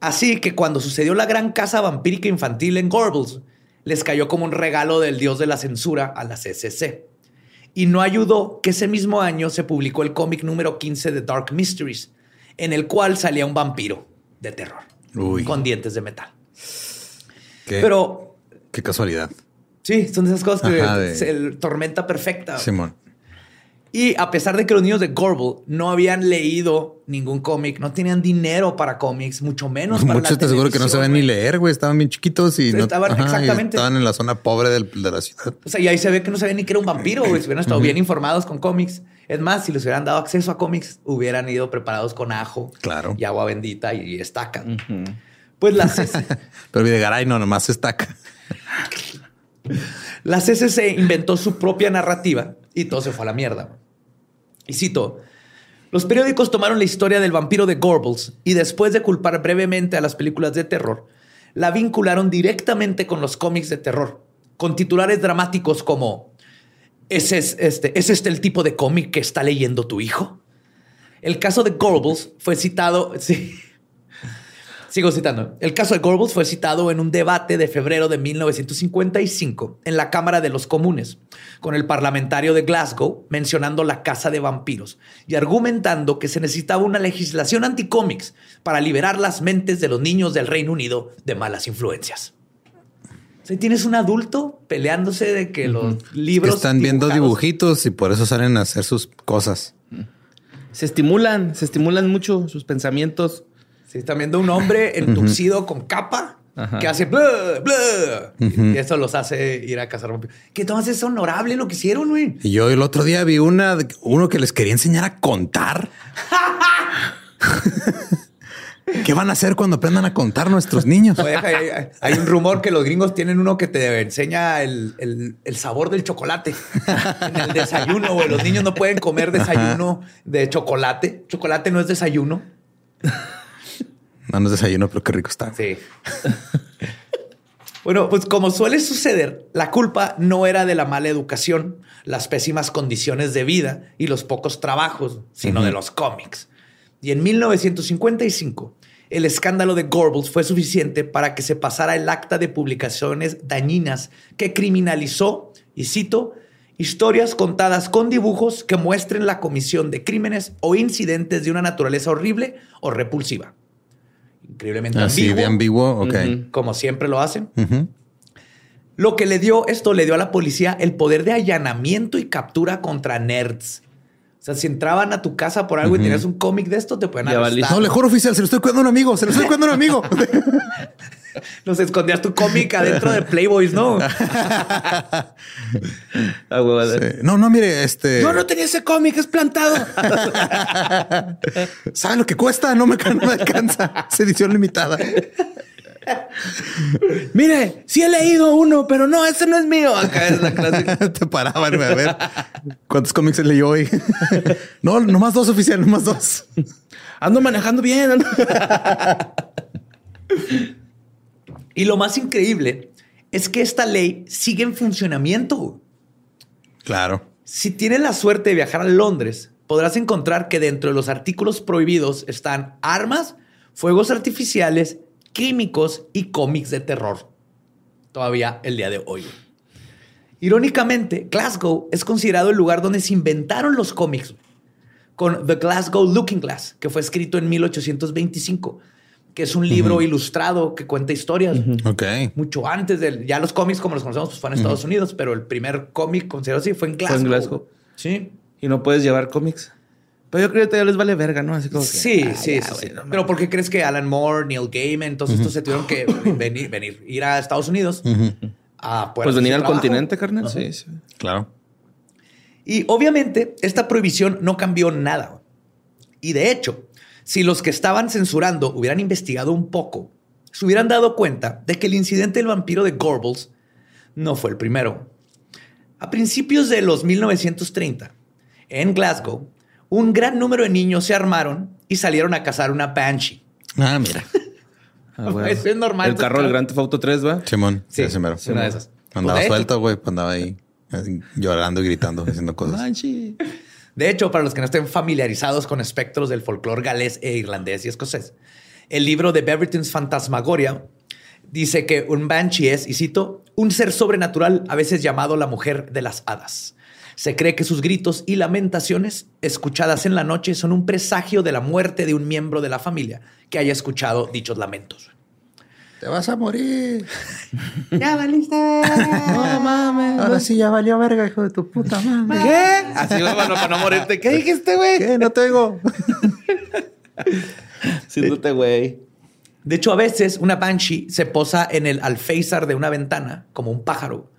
Así que cuando sucedió la gran casa vampírica infantil en Gorbals, les cayó como un regalo del dios de la censura a la CCC. Y no ayudó que ese mismo año se publicó el cómic número 15 de Dark Mysteries, en el cual salía un vampiro de terror con dientes de metal. Pero. Qué casualidad. Sí, son esas cosas que el tormenta perfecta. Simón. Y a pesar de que los niños de Gorble no habían leído ningún cómic, no tenían dinero para cómics, mucho menos para Muchos te seguro que no saben ni leer, güey. Estaban bien chiquitos y, no, estaban, exactamente. estaban en la zona pobre de la ciudad. O sea, y ahí se ve que no sabían ni que era un vampiro, güey. Si hubieran estado bien informados con cómics. Es más, si les hubieran dado acceso a cómics, hubieran ido preparados con ajo claro. y agua bendita y estaca. Pues la CCC. Pero Videgaray no, nomás estaca. la CCC inventó su propia narrativa y todo se fue a la mierda. Y cito. Los periódicos tomaron la historia del vampiro de Gorbals y después de culpar brevemente a las películas de terror, la vincularon directamente con los cómics de terror, con titulares dramáticos como ¿Es, este, ¿Es este el tipo de cómic que está leyendo tu hijo? El caso de Gorbals fue citado... Sí, Sigo citando. El caso de Gorbals fue citado en un debate de febrero de 1955 en la Cámara de los Comunes, con el parlamentario de Glasgow mencionando la casa de vampiros y argumentando que se necesitaba una legislación anticómics para liberar las mentes de los niños del Reino Unido de malas influencias. Si tienes un adulto peleándose de que los libros. están viendo dibujitos y por eso salen a hacer sus cosas. Se estimulan, se estimulan mucho sus pensamientos Sí, están viendo un hombre entucido con capa que hace bla, bla. Y eso los hace ir a cazar. Que entonces es honorable lo que hicieron, güey. Y yo el otro día vi una, uno que les quería enseñar a contar. ¿Qué van a hacer cuando aprendan a contar nuestros niños? hay, un rumor que los gringos tienen uno que te enseña el, sabor del chocolate en el desayuno. Güey. Los niños no pueden comer desayuno de chocolate. Chocolate no es desayuno. No, nos desayuno, pero qué rico está. Sí. bueno, pues como suele suceder, la culpa no era de la mala educación, las pésimas condiciones de vida y los pocos trabajos, sino de los cómics. Y en 1955, el escándalo de Gorbals fue suficiente para que se pasara el acta de publicaciones dañinas que criminalizó, y cito, Historias contadas con dibujos que muestren la comisión de crímenes o incidentes de una naturaleza horrible o repulsiva. Increíblemente Así ambiguo, de ambiguo. Ok. como siempre lo hacen. Lo que le dio esto le dio a la policía el poder de allanamiento y captura contra nerds. O sea, si entraban a tu casa por algo y tenías un cómic de esto, te pueden arrestar. No, le juro oficial, se lo estoy cuidando a un amigo, se lo estoy cuidando a un amigo. Nos escondías tu cómic adentro de Playboys, ¿no? Ah, huevo, Sí. No, no, mire, este. Yo no tenía ese cómic, es plantado. ¿Sabe lo que cuesta? No me, no me alcanza. Es edición limitada. Mire, sí he leído uno, pero no, ese no es mío. Acá es la clásica. Te paraban a ver cuántos cómics se leyó hoy. no, nomás dos oficial, nomás dos. Ando manejando bien. ando- Y lo más increíble es que esta ley sigue en funcionamiento. Claro. Si tienes la suerte de viajar a Londres, podrás encontrar que dentro de los artículos prohibidos están armas, fuegos artificiales, químicos y cómics de terror. Todavía el día de hoy. Irónicamente, Glasgow es considerado el lugar donde se inventaron los cómics, con The Glasgow Looking Glass, que fue escrito en 1825, que es un libro ilustrado que cuenta historias Ok. mucho antes del. Ya los cómics, como los conocemos, pues, fueron en Estados Unidos, pero el primer cómic considerado así fue en Glasgow. Glasgow. Sí. Y no puedes llevar cómics. Pero yo creo que ya les vale verga, ¿no? Así como que, Sí, ah, sí, ya, sí, sí. no Pero. ¿por qué crees que Alan Moore, Neil Gaiman, todos estos se tuvieron que venir, venir, ir a Estados Unidos a poder Pues venir al trabajo? continente, carnal. Sí, sí. Claro. Y obviamente esta prohibición no cambió nada. Y de hecho, si los que estaban censurando hubieran investigado un poco, se hubieran dado cuenta de que el incidente del vampiro de Gorbals no fue el primero. A principios de los 1930, en Glasgow, un gran número de niños se armaron y salieron a cazar una banshee. Ah, mira. Ah. Eso es normal. El carro del Grand Theft Auto 3, ¿va? Simón. Sí, mero. sí, una de esas. Andaba Pues, suelto, güey. pues Andaba ahí llorando y gritando, haciendo cosas. Banshee. De hecho, para los que no estén familiarizados con espectros del folclore galés e irlandés y escocés, el libro de Beverton's Phantasmagoria dice que un banshee es, y cito, un ser sobrenatural, a veces llamado la mujer de las hadas. Se cree que sus gritos y lamentaciones, escuchadas en la noche, son un presagio de la muerte de un miembro de la familia que haya escuchado dichos lamentos. Te vas a morir. Ya valiste. No mames. Ahora sí ya valió verga, hijo de tu puta madre. ¿Qué? Así, güey, para no, para no morirte. ¿Qué dijiste, güey? ¿Qué? No te oigo. Siéndote, güey. De hecho, a veces una banshee se posa en el alféizar de una ventana como un pájaro,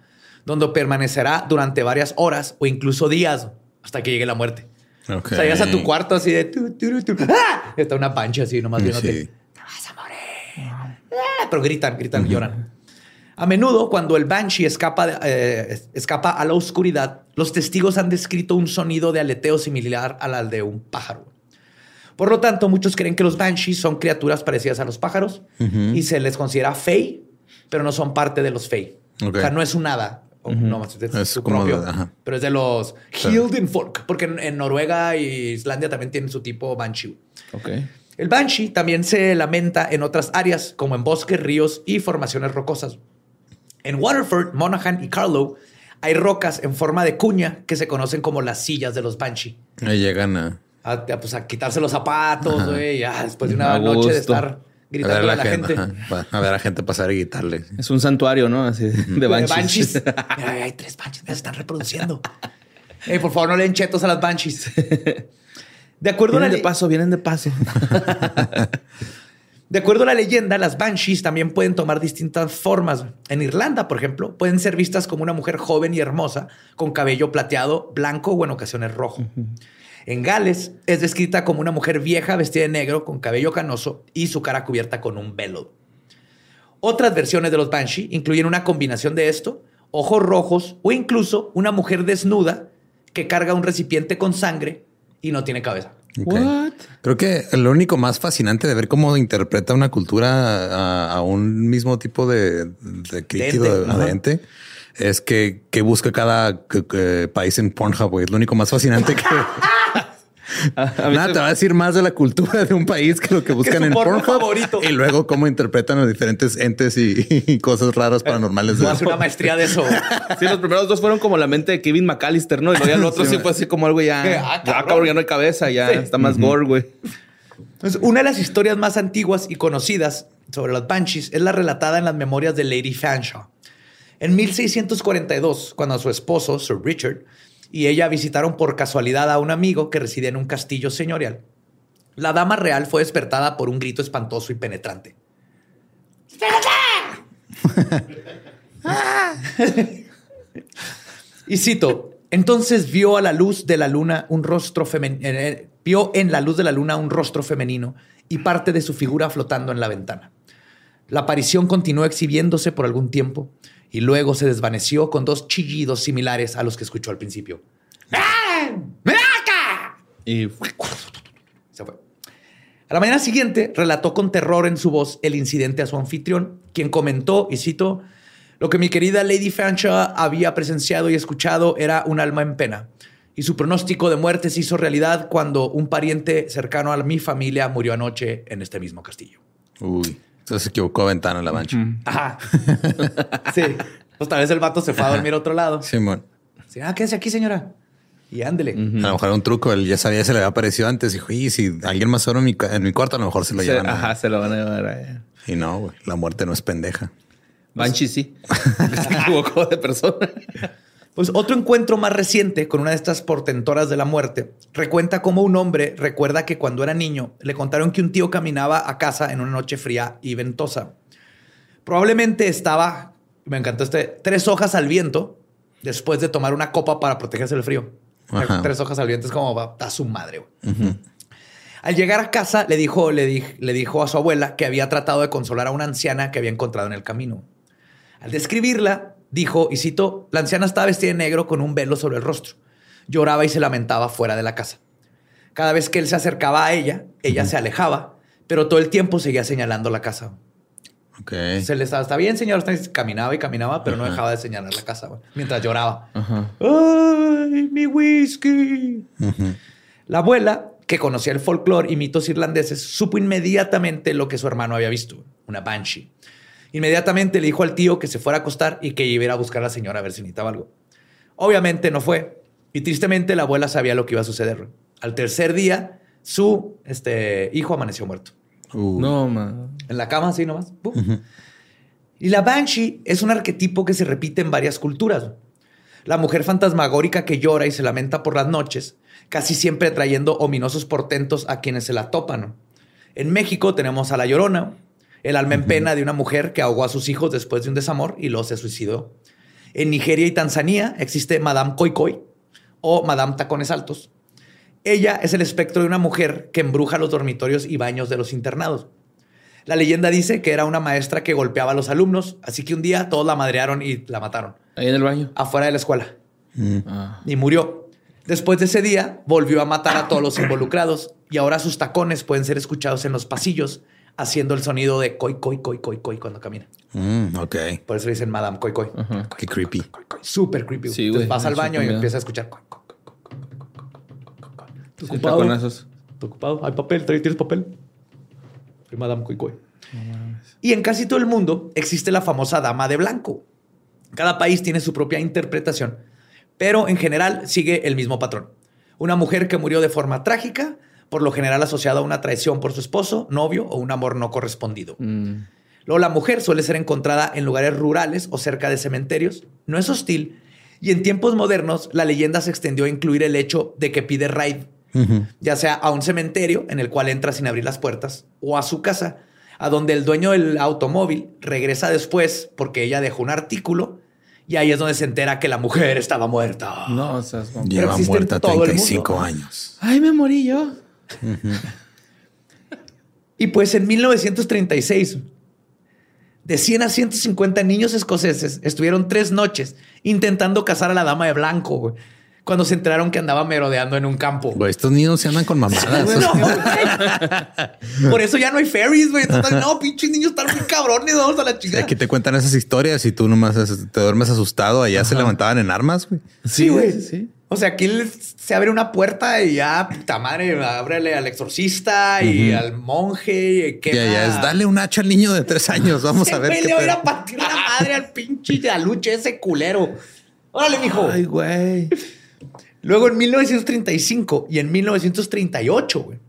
donde permanecerá durante varias horas o incluso días hasta que llegue la muerte. Ok. O sea, llegas a tu cuarto así de... tu, tu, tu, ¡Ah! Está una banshee así nomás viéndote. Sí. Te vas a morir. Ah, Pero gritan, gritan, lloran. A menudo, cuando el banshee escapa, eh, escapa a la oscuridad, los testigos han descrito un sonido de aleteo similar al de un pájaro. Por lo tanto, muchos creen que los banshees son criaturas parecidas a los pájaros y se les considera fey, pero no son parte de los fey. O sea, no es un hada. No, es, Es su como propio, de- pero es de los Hilden folk, porque en, en Noruega y Islandia también tienen su tipo banshee. Ok. El banshee también se lamenta en otras áreas, como en bosques, ríos y formaciones rocosas. En Waterford, Monaghan y Carlow hay rocas en forma de cuña que se conocen como las sillas de los banshee. Ahí llegan a, A, a, pues, a quitarse los zapatos, güey, después de una noche de estar a ver gritando a a la, gente. a ver a gente pasar y gritarle. Es un santuario, ¿no? Así de De banshees. banshees. Mira, hay tres banshees, ya se están reproduciendo. Por favor, no le den chetos a las banshees. De acuerdo a la Vienen de paso, vienen de paso. De acuerdo a la leyenda, las banshees también pueden tomar distintas formas. En Irlanda, por ejemplo, pueden ser vistas como una mujer joven y hermosa con cabello plateado, blanco o en ocasiones rojo. En Gales es descrita como una mujer vieja vestida de negro con cabello canoso y su cara cubierta con un velo. Otras versiones de los banshee incluyen una combinación de esto, ojos rojos o incluso una mujer desnuda que carga un recipiente con sangre y no tiene cabeza. What? Creo que lo único más fascinante de ver cómo interpreta una cultura a, a un mismo tipo de, de crítico, de, de es que, que busca cada que- que país en Pornhub, güey. Es lo único más fascinante que... Nada, te va a decir más de la cultura de un país que lo que buscan en Pornhub. favorito. Y luego cómo interpretan los diferentes entes y, cosas raras paranormales. A hacer una maestría de eso. Sí, los primeros dos fueron como la mente de Kevin McAllister, ¿no? Y luego el otro sí, fue así como algo ya. Ah, ya, cabrón. cabrón, ya no hay cabeza, ya está más gore, güey. Entonces, una de las historias más antiguas y conocidas sobre los Banshees es la relatada en las memorias de Lady Fanshawe. En 1642, cuando su esposo, Sir Richard, y ella visitaron por casualidad a un amigo que residía en un castillo señorial, la dama real fue despertada por un grito espantoso y penetrante. y cito, entonces vio a la luz de la luna un rostro femenino, vio en la luz de la luna un rostro femenino y parte de su figura flotando en la ventana. La aparición continuó exhibiéndose por algún tiempo y luego se desvaneció con dos chillidos similares a los que escuchó al principio. ¡Ah! Y Se fue. A la mañana siguiente relató con terror en su voz el incidente a su anfitrión, quien comentó, y cito, lo que mi querida Lady Fanshawe había presenciado y escuchado era un alma en pena, y su pronóstico de muerte se hizo realidad cuando un pariente cercano a mi familia murió anoche en este mismo castillo. Uy, entonces se equivocó ventana la mancha. Ajá. sí. Pues tal vez el vato se fue a dormir a otro lado. Simón. Sí, ah, quédese aquí, señora. Y ándele. A lo mejor era un truco. Él ya sabía, se le había aparecido antes. Dijo, y si alguien más solo en mi, cu- en mi cuarto, a lo mejor se lo se, llevan. ajá, se lo van a llevar a ella. Y no, güey. La muerte no es pendeja. Banshee sí. se equivocó de persona. Pues otro encuentro más reciente con una de estas portentoras de la muerte recuenta cómo un hombre recuerda que cuando era niño le contaron que un tío caminaba a casa en una noche fría y ventosa. Probablemente estaba, me encantó este, tres hojas al viento después de tomar una copa para protegerse del frío. Ajá. Tres hojas al viento es como va a su madre. Al llegar a casa le dijo, le, di- le dijo a su abuela que había tratado de consolar a una anciana que había encontrado en el camino. Al describirla, dijo, y cito, la anciana estaba vestida de negro con un velo sobre el rostro. Lloraba y se lamentaba fuera de la casa. Cada vez que él se acercaba a ella, ella se alejaba, pero todo el tiempo seguía señalando la casa. Ok. Se le estaba, está bien, señor. Caminaba y caminaba, pero no dejaba de señalar la casa güey, mientras lloraba. ¡Ay, mi whisky! La abuela, que conocía el folclore y mitos irlandeses, supo inmediatamente lo que su hermano había visto, una banshee. Inmediatamente le dijo al tío que se fuera a acostar y que iba a buscar a la señora a ver si necesitaba algo. Obviamente no fue. Y tristemente la abuela sabía lo que iba a suceder. Al tercer día, su este, hijo amaneció muerto. No, man. En la cama, así nomás. Y la Banshee es un arquetipo que se repite en varias culturas. La mujer fantasmagórica que llora y se lamenta por las noches, casi siempre trayendo ominosos portentos a quienes se la topan. En México tenemos a la Llorona, el alma en pena de una mujer que ahogó a sus hijos después de un desamor y luego se suicidó. En Nigeria y Tanzania existe Madame Koi Koi o Madame Tacones Altos. Ella es el espectro de una mujer que embruja los dormitorios y baños de los internados. La leyenda dice que era una maestra que golpeaba a los alumnos, así que un día todos la madrearon y la mataron Ahí en el baño. afuera de la escuela Ah. y murió. Después de ese día, volvió a matar a todos los involucrados y ahora sus tacones pueden ser escuchados en los pasillos haciendo el sonido de coi, coi, coi, coi, coi cuando camina. Mm, ok. Por eso le dicen Madame Coi, coi. Uh -huh. coi Qué coi, creepy. Coi, Súper creepy. Sí, Entonces wey, vas al baño y empiezas a escuchar coi, coi, coi, coi, ¿Tú ocupado? ¿Tú ocupado? ¿Hay papel? ¿Tienes papel? Soy Madame Coi, coi. Y en casi todo el mundo existe la famosa dama de blanco. Cada país tiene su propia interpretación, pero en general sigue el mismo patrón. Una mujer que murió de forma trágica por lo general asociada a una traición por su esposo, novio o un amor no correspondido. Mm. Luego la mujer suele ser encontrada en lugares rurales o cerca de cementerios. No es hostil. Y en tiempos modernos, la leyenda se extendió a incluir el hecho de que pide raid, Ujú. ya sea a un cementerio en el cual entra sin abrir las puertas o a su casa, a donde el dueño del automóvil regresa después porque ella dejó un artículo y ahí es donde se entera que la mujer estaba muerta. No, o sea, es como- Lleva muerta todo el 35 mundo. años. Ay, me morí yo. Y pues en 1936, de 100 a 150 niños escoceses estuvieron tres noches intentando cazar a la dama de blanco, güey, cuando se enteraron que andaba merodeando en un campo. Güey, estos niños se andan con mamadas. No, güey. Por eso ya no hay ferries, güey. Total, No, pinches niños están muy cabrones. Vamos a la chingada. Aquí te cuentan esas historias y tú nomás te duermes asustado. Allá se levantaban en armas, güey. Sí, güey. sí, sí. O sea, aquí se abre una puerta y ya, puta madre, ábrele al exorcista y al monje. Y ya, ya es dale un hacha al niño de tres años. Vamos a ver. qué le voy a partir la madre al pinche de lucha ese culero. Órale, mijo. Ay, güey. Luego en 1935 y en 1938, güey,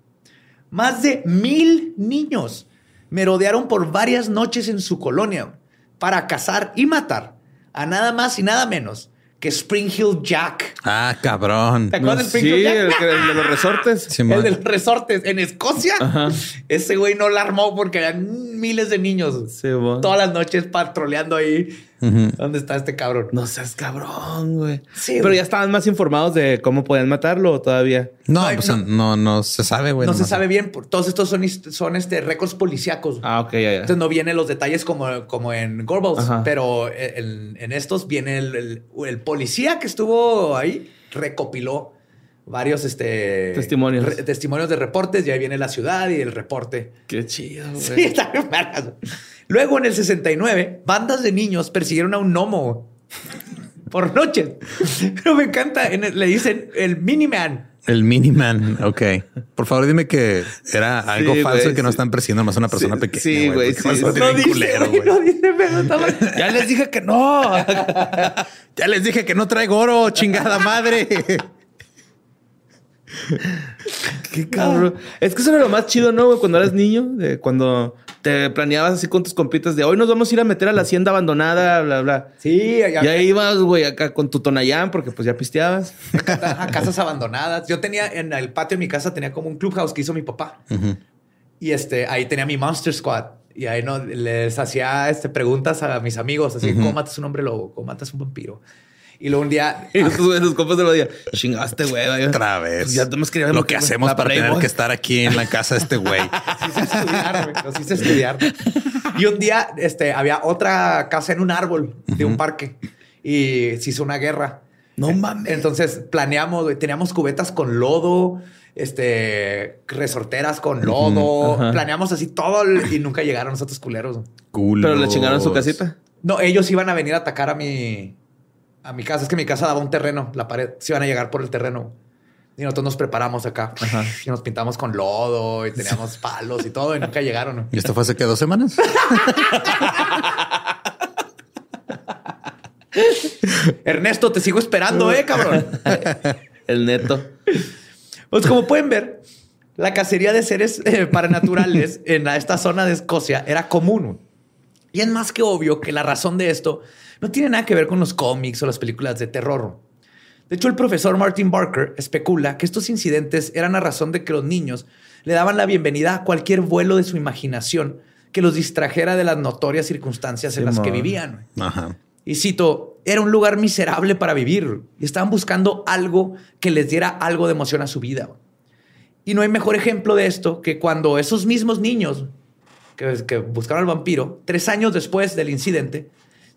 más de mil niños merodearon por varias noches en su colonia para cazar y matar a nada más y nada menos que Spring Hill Jack. Ah, cabrón. ¿Te acuerdas del Spring Hill Jack? El, de los resortes. el de los resortes en Escocia. Ese güey no la armó porque eran miles de niños. Todas las noches patroleando ahí ¿Dónde está este cabrón? No seas cabrón, güey. Sí, pero ya estaban más informados de cómo podían matarlo todavía. No, pues no, no, se sabe, güey. No, se sabe bien. Todos estos son, son este récords policíacos. Ah, ok, ya, ya. Entonces no vienen los detalles como, como en Gorbals, pero en, estos viene el, policía que estuvo ahí, recopiló varios este, testimonios. testimonios de reportes y ahí viene la ciudad y el reporte. Qué chido, güey. Sí, está bien Luego, en el 69, bandas de niños persiguieron a un gnomo por noche. Pero me encanta, le dicen el Miniman. El Miniman, ok. Por favor, dime que era algo falso y que no están persiguiendo más a una persona pequeña. Sí, güey. Sí, no, dice, no dice, Ya les dije que no. ya les dije que no traigo oro, chingada madre. Qué cabrón. Es que eso era lo más chido, ¿no? Cuando eras niño, de cuando te planeabas así con tus compitas de hoy nos vamos a ir a meter a la hacienda abandonada, bla, bla. Sí, y ahí ibas, güey, acá con tu tonayán, porque pues ya pisteabas. A casas abandonadas. Yo tenía en el patio de mi casa, tenía como un clubhouse que hizo mi papá. Y este, ahí tenía mi Monster Squad. Y ahí no les hacía este, preguntas a mis amigos, así, ¿cómo matas un hombre lobo? ¿Cómo matas un vampiro? Y luego un día. Y sus, compas de lo día. Chingaste, güey. Otra vez. Pues ya querido Lo que hacemos para tener que estar aquí en la casa de este güey. sí, estudiar, güey. Nos hice estudiar. Y un día este, había otra casa en un árbol de un parque y se hizo una guerra. No mames. Entonces planeamos, teníamos cubetas con lodo, este, resorteras con lodo. Planeamos así todo y nunca llegaron nosotros culeros. ¿Pero le chingaron su casita? No, ellos iban a venir a atacar a mi, a mi casa. Es que mi casa daba un terreno, la pared. Se iban a llegar por el terreno. Y nosotros nos preparamos acá y nos pintamos con lodo y teníamos palos y todo y nunca llegaron. ¿Y esto fue hace que dos semanas? Ernesto, te sigo esperando, eh, cabrón. el neto. Pues como pueden ver, la cacería de seres eh, paranaturales en esta zona de Escocia era común. Y es más que obvio que la razón de esto no tiene nada que ver con los cómics o las películas de terror. De hecho, el profesor Martin Barker especula que estos incidentes eran a razón de que los niños le daban la bienvenida a cualquier vuelo de su imaginación que los distrajera de las notorias circunstancias en las que vivían. Y cito, era un lugar miserable para vivir y estaban buscando algo que les diera algo de emoción a su vida. Y no hay mejor ejemplo de esto que cuando esos mismos niños que, que buscaron al vampiro, tres años después del incidente,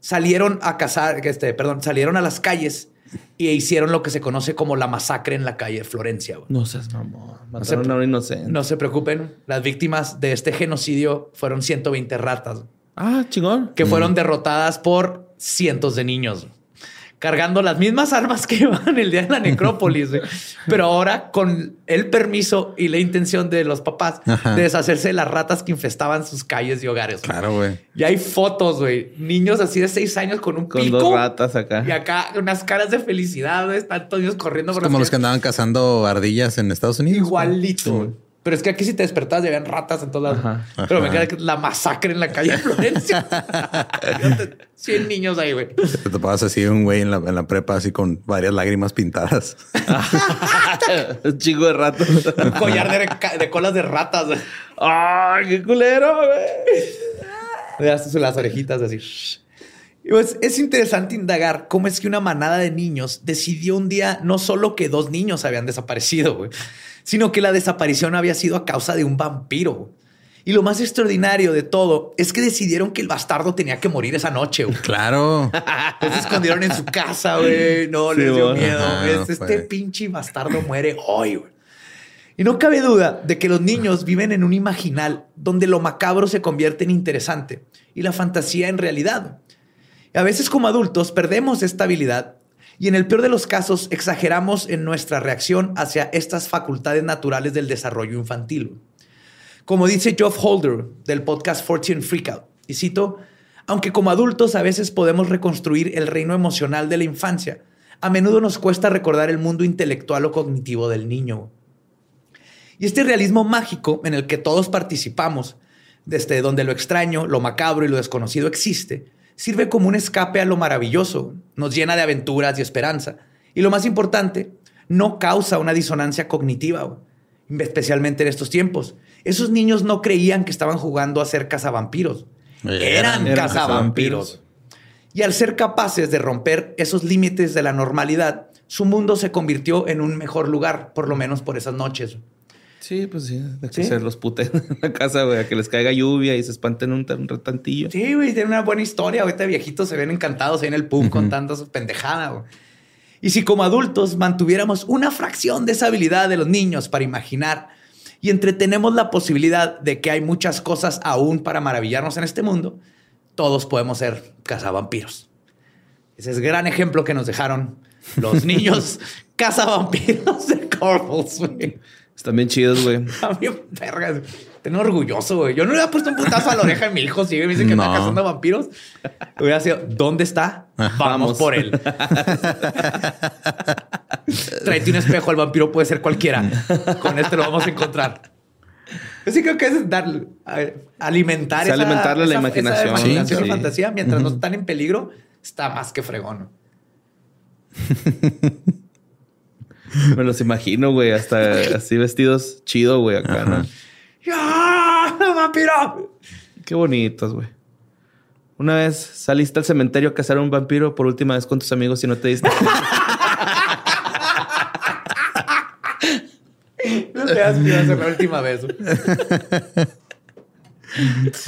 salieron a cazar, este, perdón, salieron a las calles y hicieron lo que se conoce como la masacre en la calle Florencia. No seas mamón. Mataron a un inocente. No se preocupen. Las víctimas de este genocidio fueron 120 ratas. Ah, chingón. Que fueron mm. derrotadas por cientos de niños cargando las mismas armas que iban el día de la necrópolis, pero ahora con el permiso y la intención de los papás de deshacerse de las ratas que infestaban sus calles y hogares. Claro, güey. Y hay fotos, güey. Niños así de seis años con un con dos ratas acá. Y acá unas caras de felicidad, güey. Están todos niños corriendo. por como los que andaban cazando ardillas en Estados Unidos. Igualito. Pero es que aquí si te despertabas ya habían ratas en todas lados. Pero me queda la masacre en la calle de Florencia. 100 niños ahí, güey. Te topabas así un güey en la, prepa así con varias lágrimas pintadas. un chingo de ratas. un collar de, colas de ratas. ¡Ay, qué culero, güey! Le las orejitas así. Pues es interesante indagar cómo es que una manada de niños decidió un día no solo que dos niños habían desaparecido, güey, sino que la desaparición había sido a causa de un vampiro. Y lo más extraordinario de todo es que decidieron que el bastardo tenía que morir esa noche. Claro. se escondieron en su casa, güey. No, les dio miedo. este pinche bastardo muere hoy, güey. Y no cabe duda de que los niños viven en un imaginal donde lo macabro se convierte en interesante y la fantasía en realidad. a veces como adultos perdemos esta habilidad Y en el peor de los casos, exageramos en nuestra reacción hacia estas facultades naturales del desarrollo infantil. Como dice Geoff Holder del podcast Fortune Freakout, y cito, aunque como adultos a veces podemos reconstruir el reino emocional de la infancia, a menudo nos cuesta recordar el mundo intelectual o cognitivo del niño. Y este realismo mágico en el que todos participamos, desde donde lo extraño, lo macabro y lo desconocido existe, sirve como un escape a lo maravilloso, nos llena de aventuras y esperanza. Y lo más importante, no causa una disonancia cognitiva, especialmente en estos tiempos. Esos niños no creían que estaban jugando a ser cazavampiros. Eran, eran cazavampiros. Y al ser capaces de romper esos límites de la normalidad, su mundo se convirtió en un mejor lugar, por lo menos por esas noches. Sí, pues sí, de que se los puten en la casa, güey, a que les caiga lluvia y se espanten un, un retantillo. Sí, güey, tiene una buena historia. Ahorita viejitos se ven encantados ahí en el pub contando su pendejada, güey. Y si como adultos mantuviéramos una fracción de esa habilidad de los niños para imaginar y entretenemos la posibilidad de que hay muchas cosas aún para maravillarnos en este mundo, todos podemos ser cazavampiros. Ese es el gran ejemplo que nos dejaron los niños cazavampiros de güey. Están bien chidos, güey. Están bien vergas. Tengo orgulloso, güey. Yo no le había puesto un putazo a la oreja de mi hijo. Si me dice que está cazando vampiros, hubiera sido, ¿dónde está? Vamos, por él. Tráete un espejo. El vampiro puede ser cualquiera. Con este lo vamos a encontrar. Yo sí creo que es dar, alimentar, esa, alimentarle la imaginación. Esa imaginación fantasía mientras no están en peligro. Está más que fregón. Me los imagino, güey, hasta así vestidos chido, güey, acá, ¿no? ¡Ya! ¡Vampiro! Qué bonitos, güey. Una vez saliste al cementerio a cazar a un vampiro por última vez con tus amigos y no te diste. no te das miedo la última vez.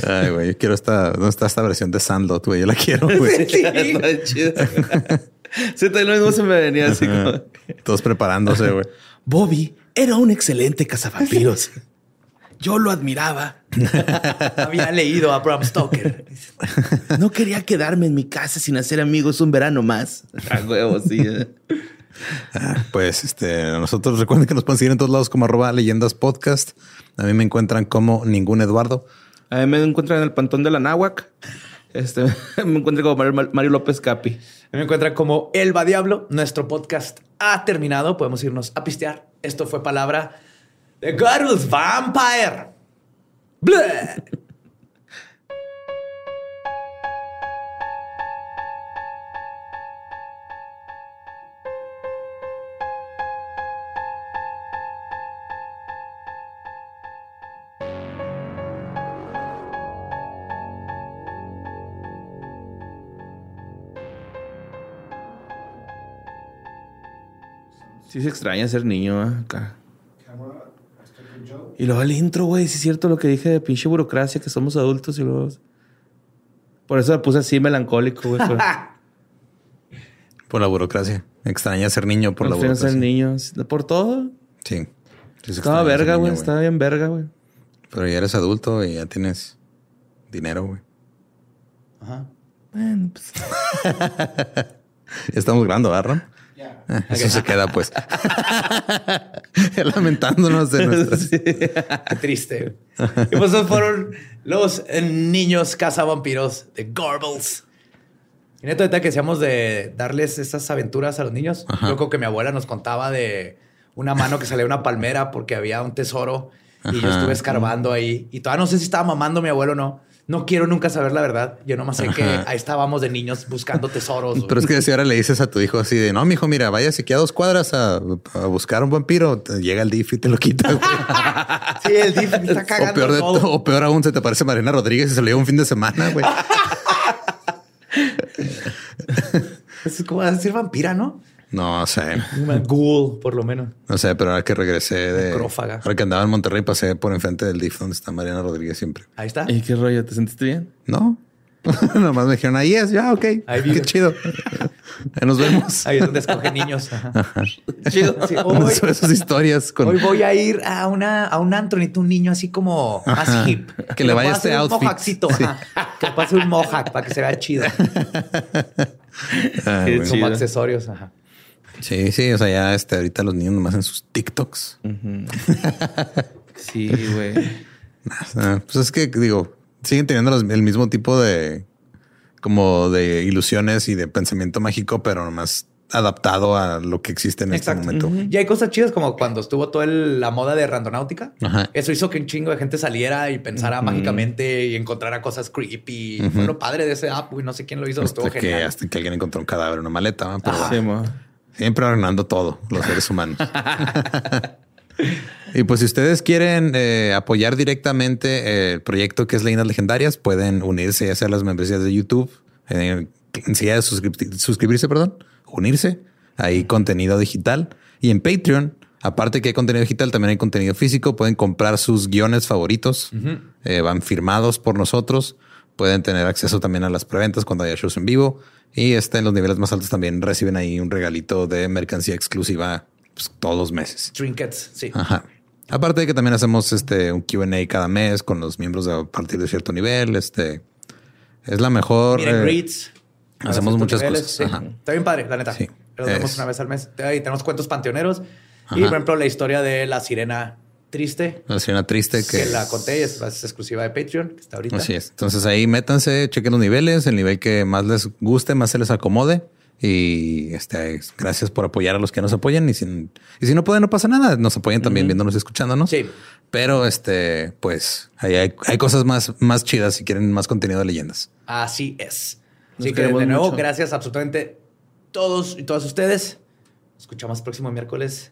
Ay, güey, quiero esta. ¿Dónde está esta versión de Sandlot, güey? Yo la quiero, güey. Sí. Sí, lo mismo se me venía así como... Todos preparándose, güey. Bobby era un excelente cazavampiros. Yo lo admiraba. Había leído a Bram Stoker. No quería quedarme en mi casa sin hacer amigos un verano más. A huevo, sí. ¿eh? Ah, pues este, nosotros recuerden que nos pueden seguir en todos lados como arroba leyendas podcast. A mí me encuentran como ningún Eduardo. A mí me encuentran en el pantón de la Náhuac. Este, me encuentro como Mario, López Capi. Me encuentra como Elba Diablo. Nuestro podcast ha terminado. Podemos irnos a pistear. Esto fue palabra de Garus Vampire. Sí se extraña ser niño ¿eh? acá. Y luego el intro, güey, sí es cierto lo que dije de pinche burocracia, que somos adultos y luego... Por eso me puse así melancólico, güey. Por... la burocracia. Extraña ser niño por, la burocracia. ser niño. ¿Por todo? Sí. estaba verga, güey. Estaba bien verga, güey. Pero ya eres adulto y ya tienes dinero, güey. Ajá. Bueno, pues... Estamos grabando, ¿verdad, eso se queda pues. Lamentándonos de nuestras... Triste. Y pues esos fueron los niños cazavampiros de Garbles. Y neta, ahorita que decíamos de darles esas aventuras a los niños, yo creo que mi abuela nos contaba de una mano que salía de una palmera porque había un tesoro y yo estuve escarbando ahí. Y todavía no sé si estaba mamando mi abuelo o no no quiero nunca saber la verdad. Yo nomás sé que ahí estábamos de niños buscando tesoros. Pero es que si ahora le dices a tu hijo así de no, mi hijo, mira, vaya aquí a dos cuadras a, buscar un vampiro, llega el DIF y te lo quita. sí, el DIF está cagando. O peor, o peor aún, se te parece Marina Rodríguez y se lo lleva un fin de semana, güey. es como decir vampira, ¿no? No sé. Ghoul, por lo menos. No sé, pero ahora que regresé de. Ahora que andaba en Monterrey, pasé por enfrente del DIF donde está Mariana Rodríguez siempre. Ahí está. ¿Y qué rollo? ¿Te sentiste bien? No. Nomás me dijeron, ahí es, ya, ok. Ahí Qué chido. Ahí nos vemos. Ahí es donde escogen niños. Ajá. Chido. Sí, hoy, esas historias con hoy voy a ir a una a un antro, un niño así como más Ajá. hip. Que le vaya este hacer un outfit. mojaxito, Sí. Que pase un mohawk para que se vea chido. Ah, chido. Como accesorios. Ajá. Sí, sí, o sea, ya este, ahorita los niños nomás en sus TikToks. Sí, güey. Ah, pues es que digo, siguen teniendo los- el mismo tipo de como de ilusiones y de pensamiento mágico, pero nomás adaptado a lo que existe en Exacto. este momento. Y hay cosas chidas como cuando estuvo toda el- la moda de randonáutica. Ajá. Eso hizo que un chingo de gente saliera y pensara mágicamente y encontrara cosas creepy. Fue lo padre de ese app, güey. No sé quién lo hizo. Hasta Estuvo que, genial. hasta que alguien encontró un cadáver en una maleta, ¿no? pero Sí, mo. Siempre arruinando todo, los seres humanos. y pues si ustedes quieren eh, apoyar directamente eh, el proyecto que es Leyendas Legendarias, pueden unirse ya sea a las membresías de YouTube, eh, enseguida de suscrib- suscribirse, perdón, unirse. Hay contenido digital. Y en Patreon, aparte que hay contenido digital, también hay contenido físico. Pueden comprar sus guiones favoritos. Eh, van firmados por nosotros. Pueden tener acceso también a las preventas cuando haya shows en vivo. Y este, en los niveles más altos también reciben ahí un regalito de mercancía exclusiva pues, todos los meses. Trinkets, sí. Ajá. Aparte de que también hacemos este un Q&A cada mes con los miembros de, a partir de cierto nivel. Este es la mejor. Miren eh, greets. hacemos muchas niveles, cosas. sí. Ajá. Está bien padre, la neta. Sí. Los vemos una vez al mes. Y tenemos cuentos panteoneros. Y, Ajá. por ejemplo, la historia de la sirena triste, Una señora triste que, que la conté y es, es exclusiva de Patreon, que está ahorita. Así es. Entonces ahí métanse, chequen los niveles, el nivel que más les guste, más se les acomode. Y este, gracias por apoyar a los que nos apoyan. Y si, y si no pueden, no pasa nada. Nos apoyan también viéndonos y escuchándonos. Sí. Pero este, pues ahí hay, hay cosas más, más chidas si quieren más contenido de leyendas. Así es. Nos Así que de nuevo, mucho. gracias a absolutamente todos y todas ustedes. Nos escuchamos el próximo miércoles.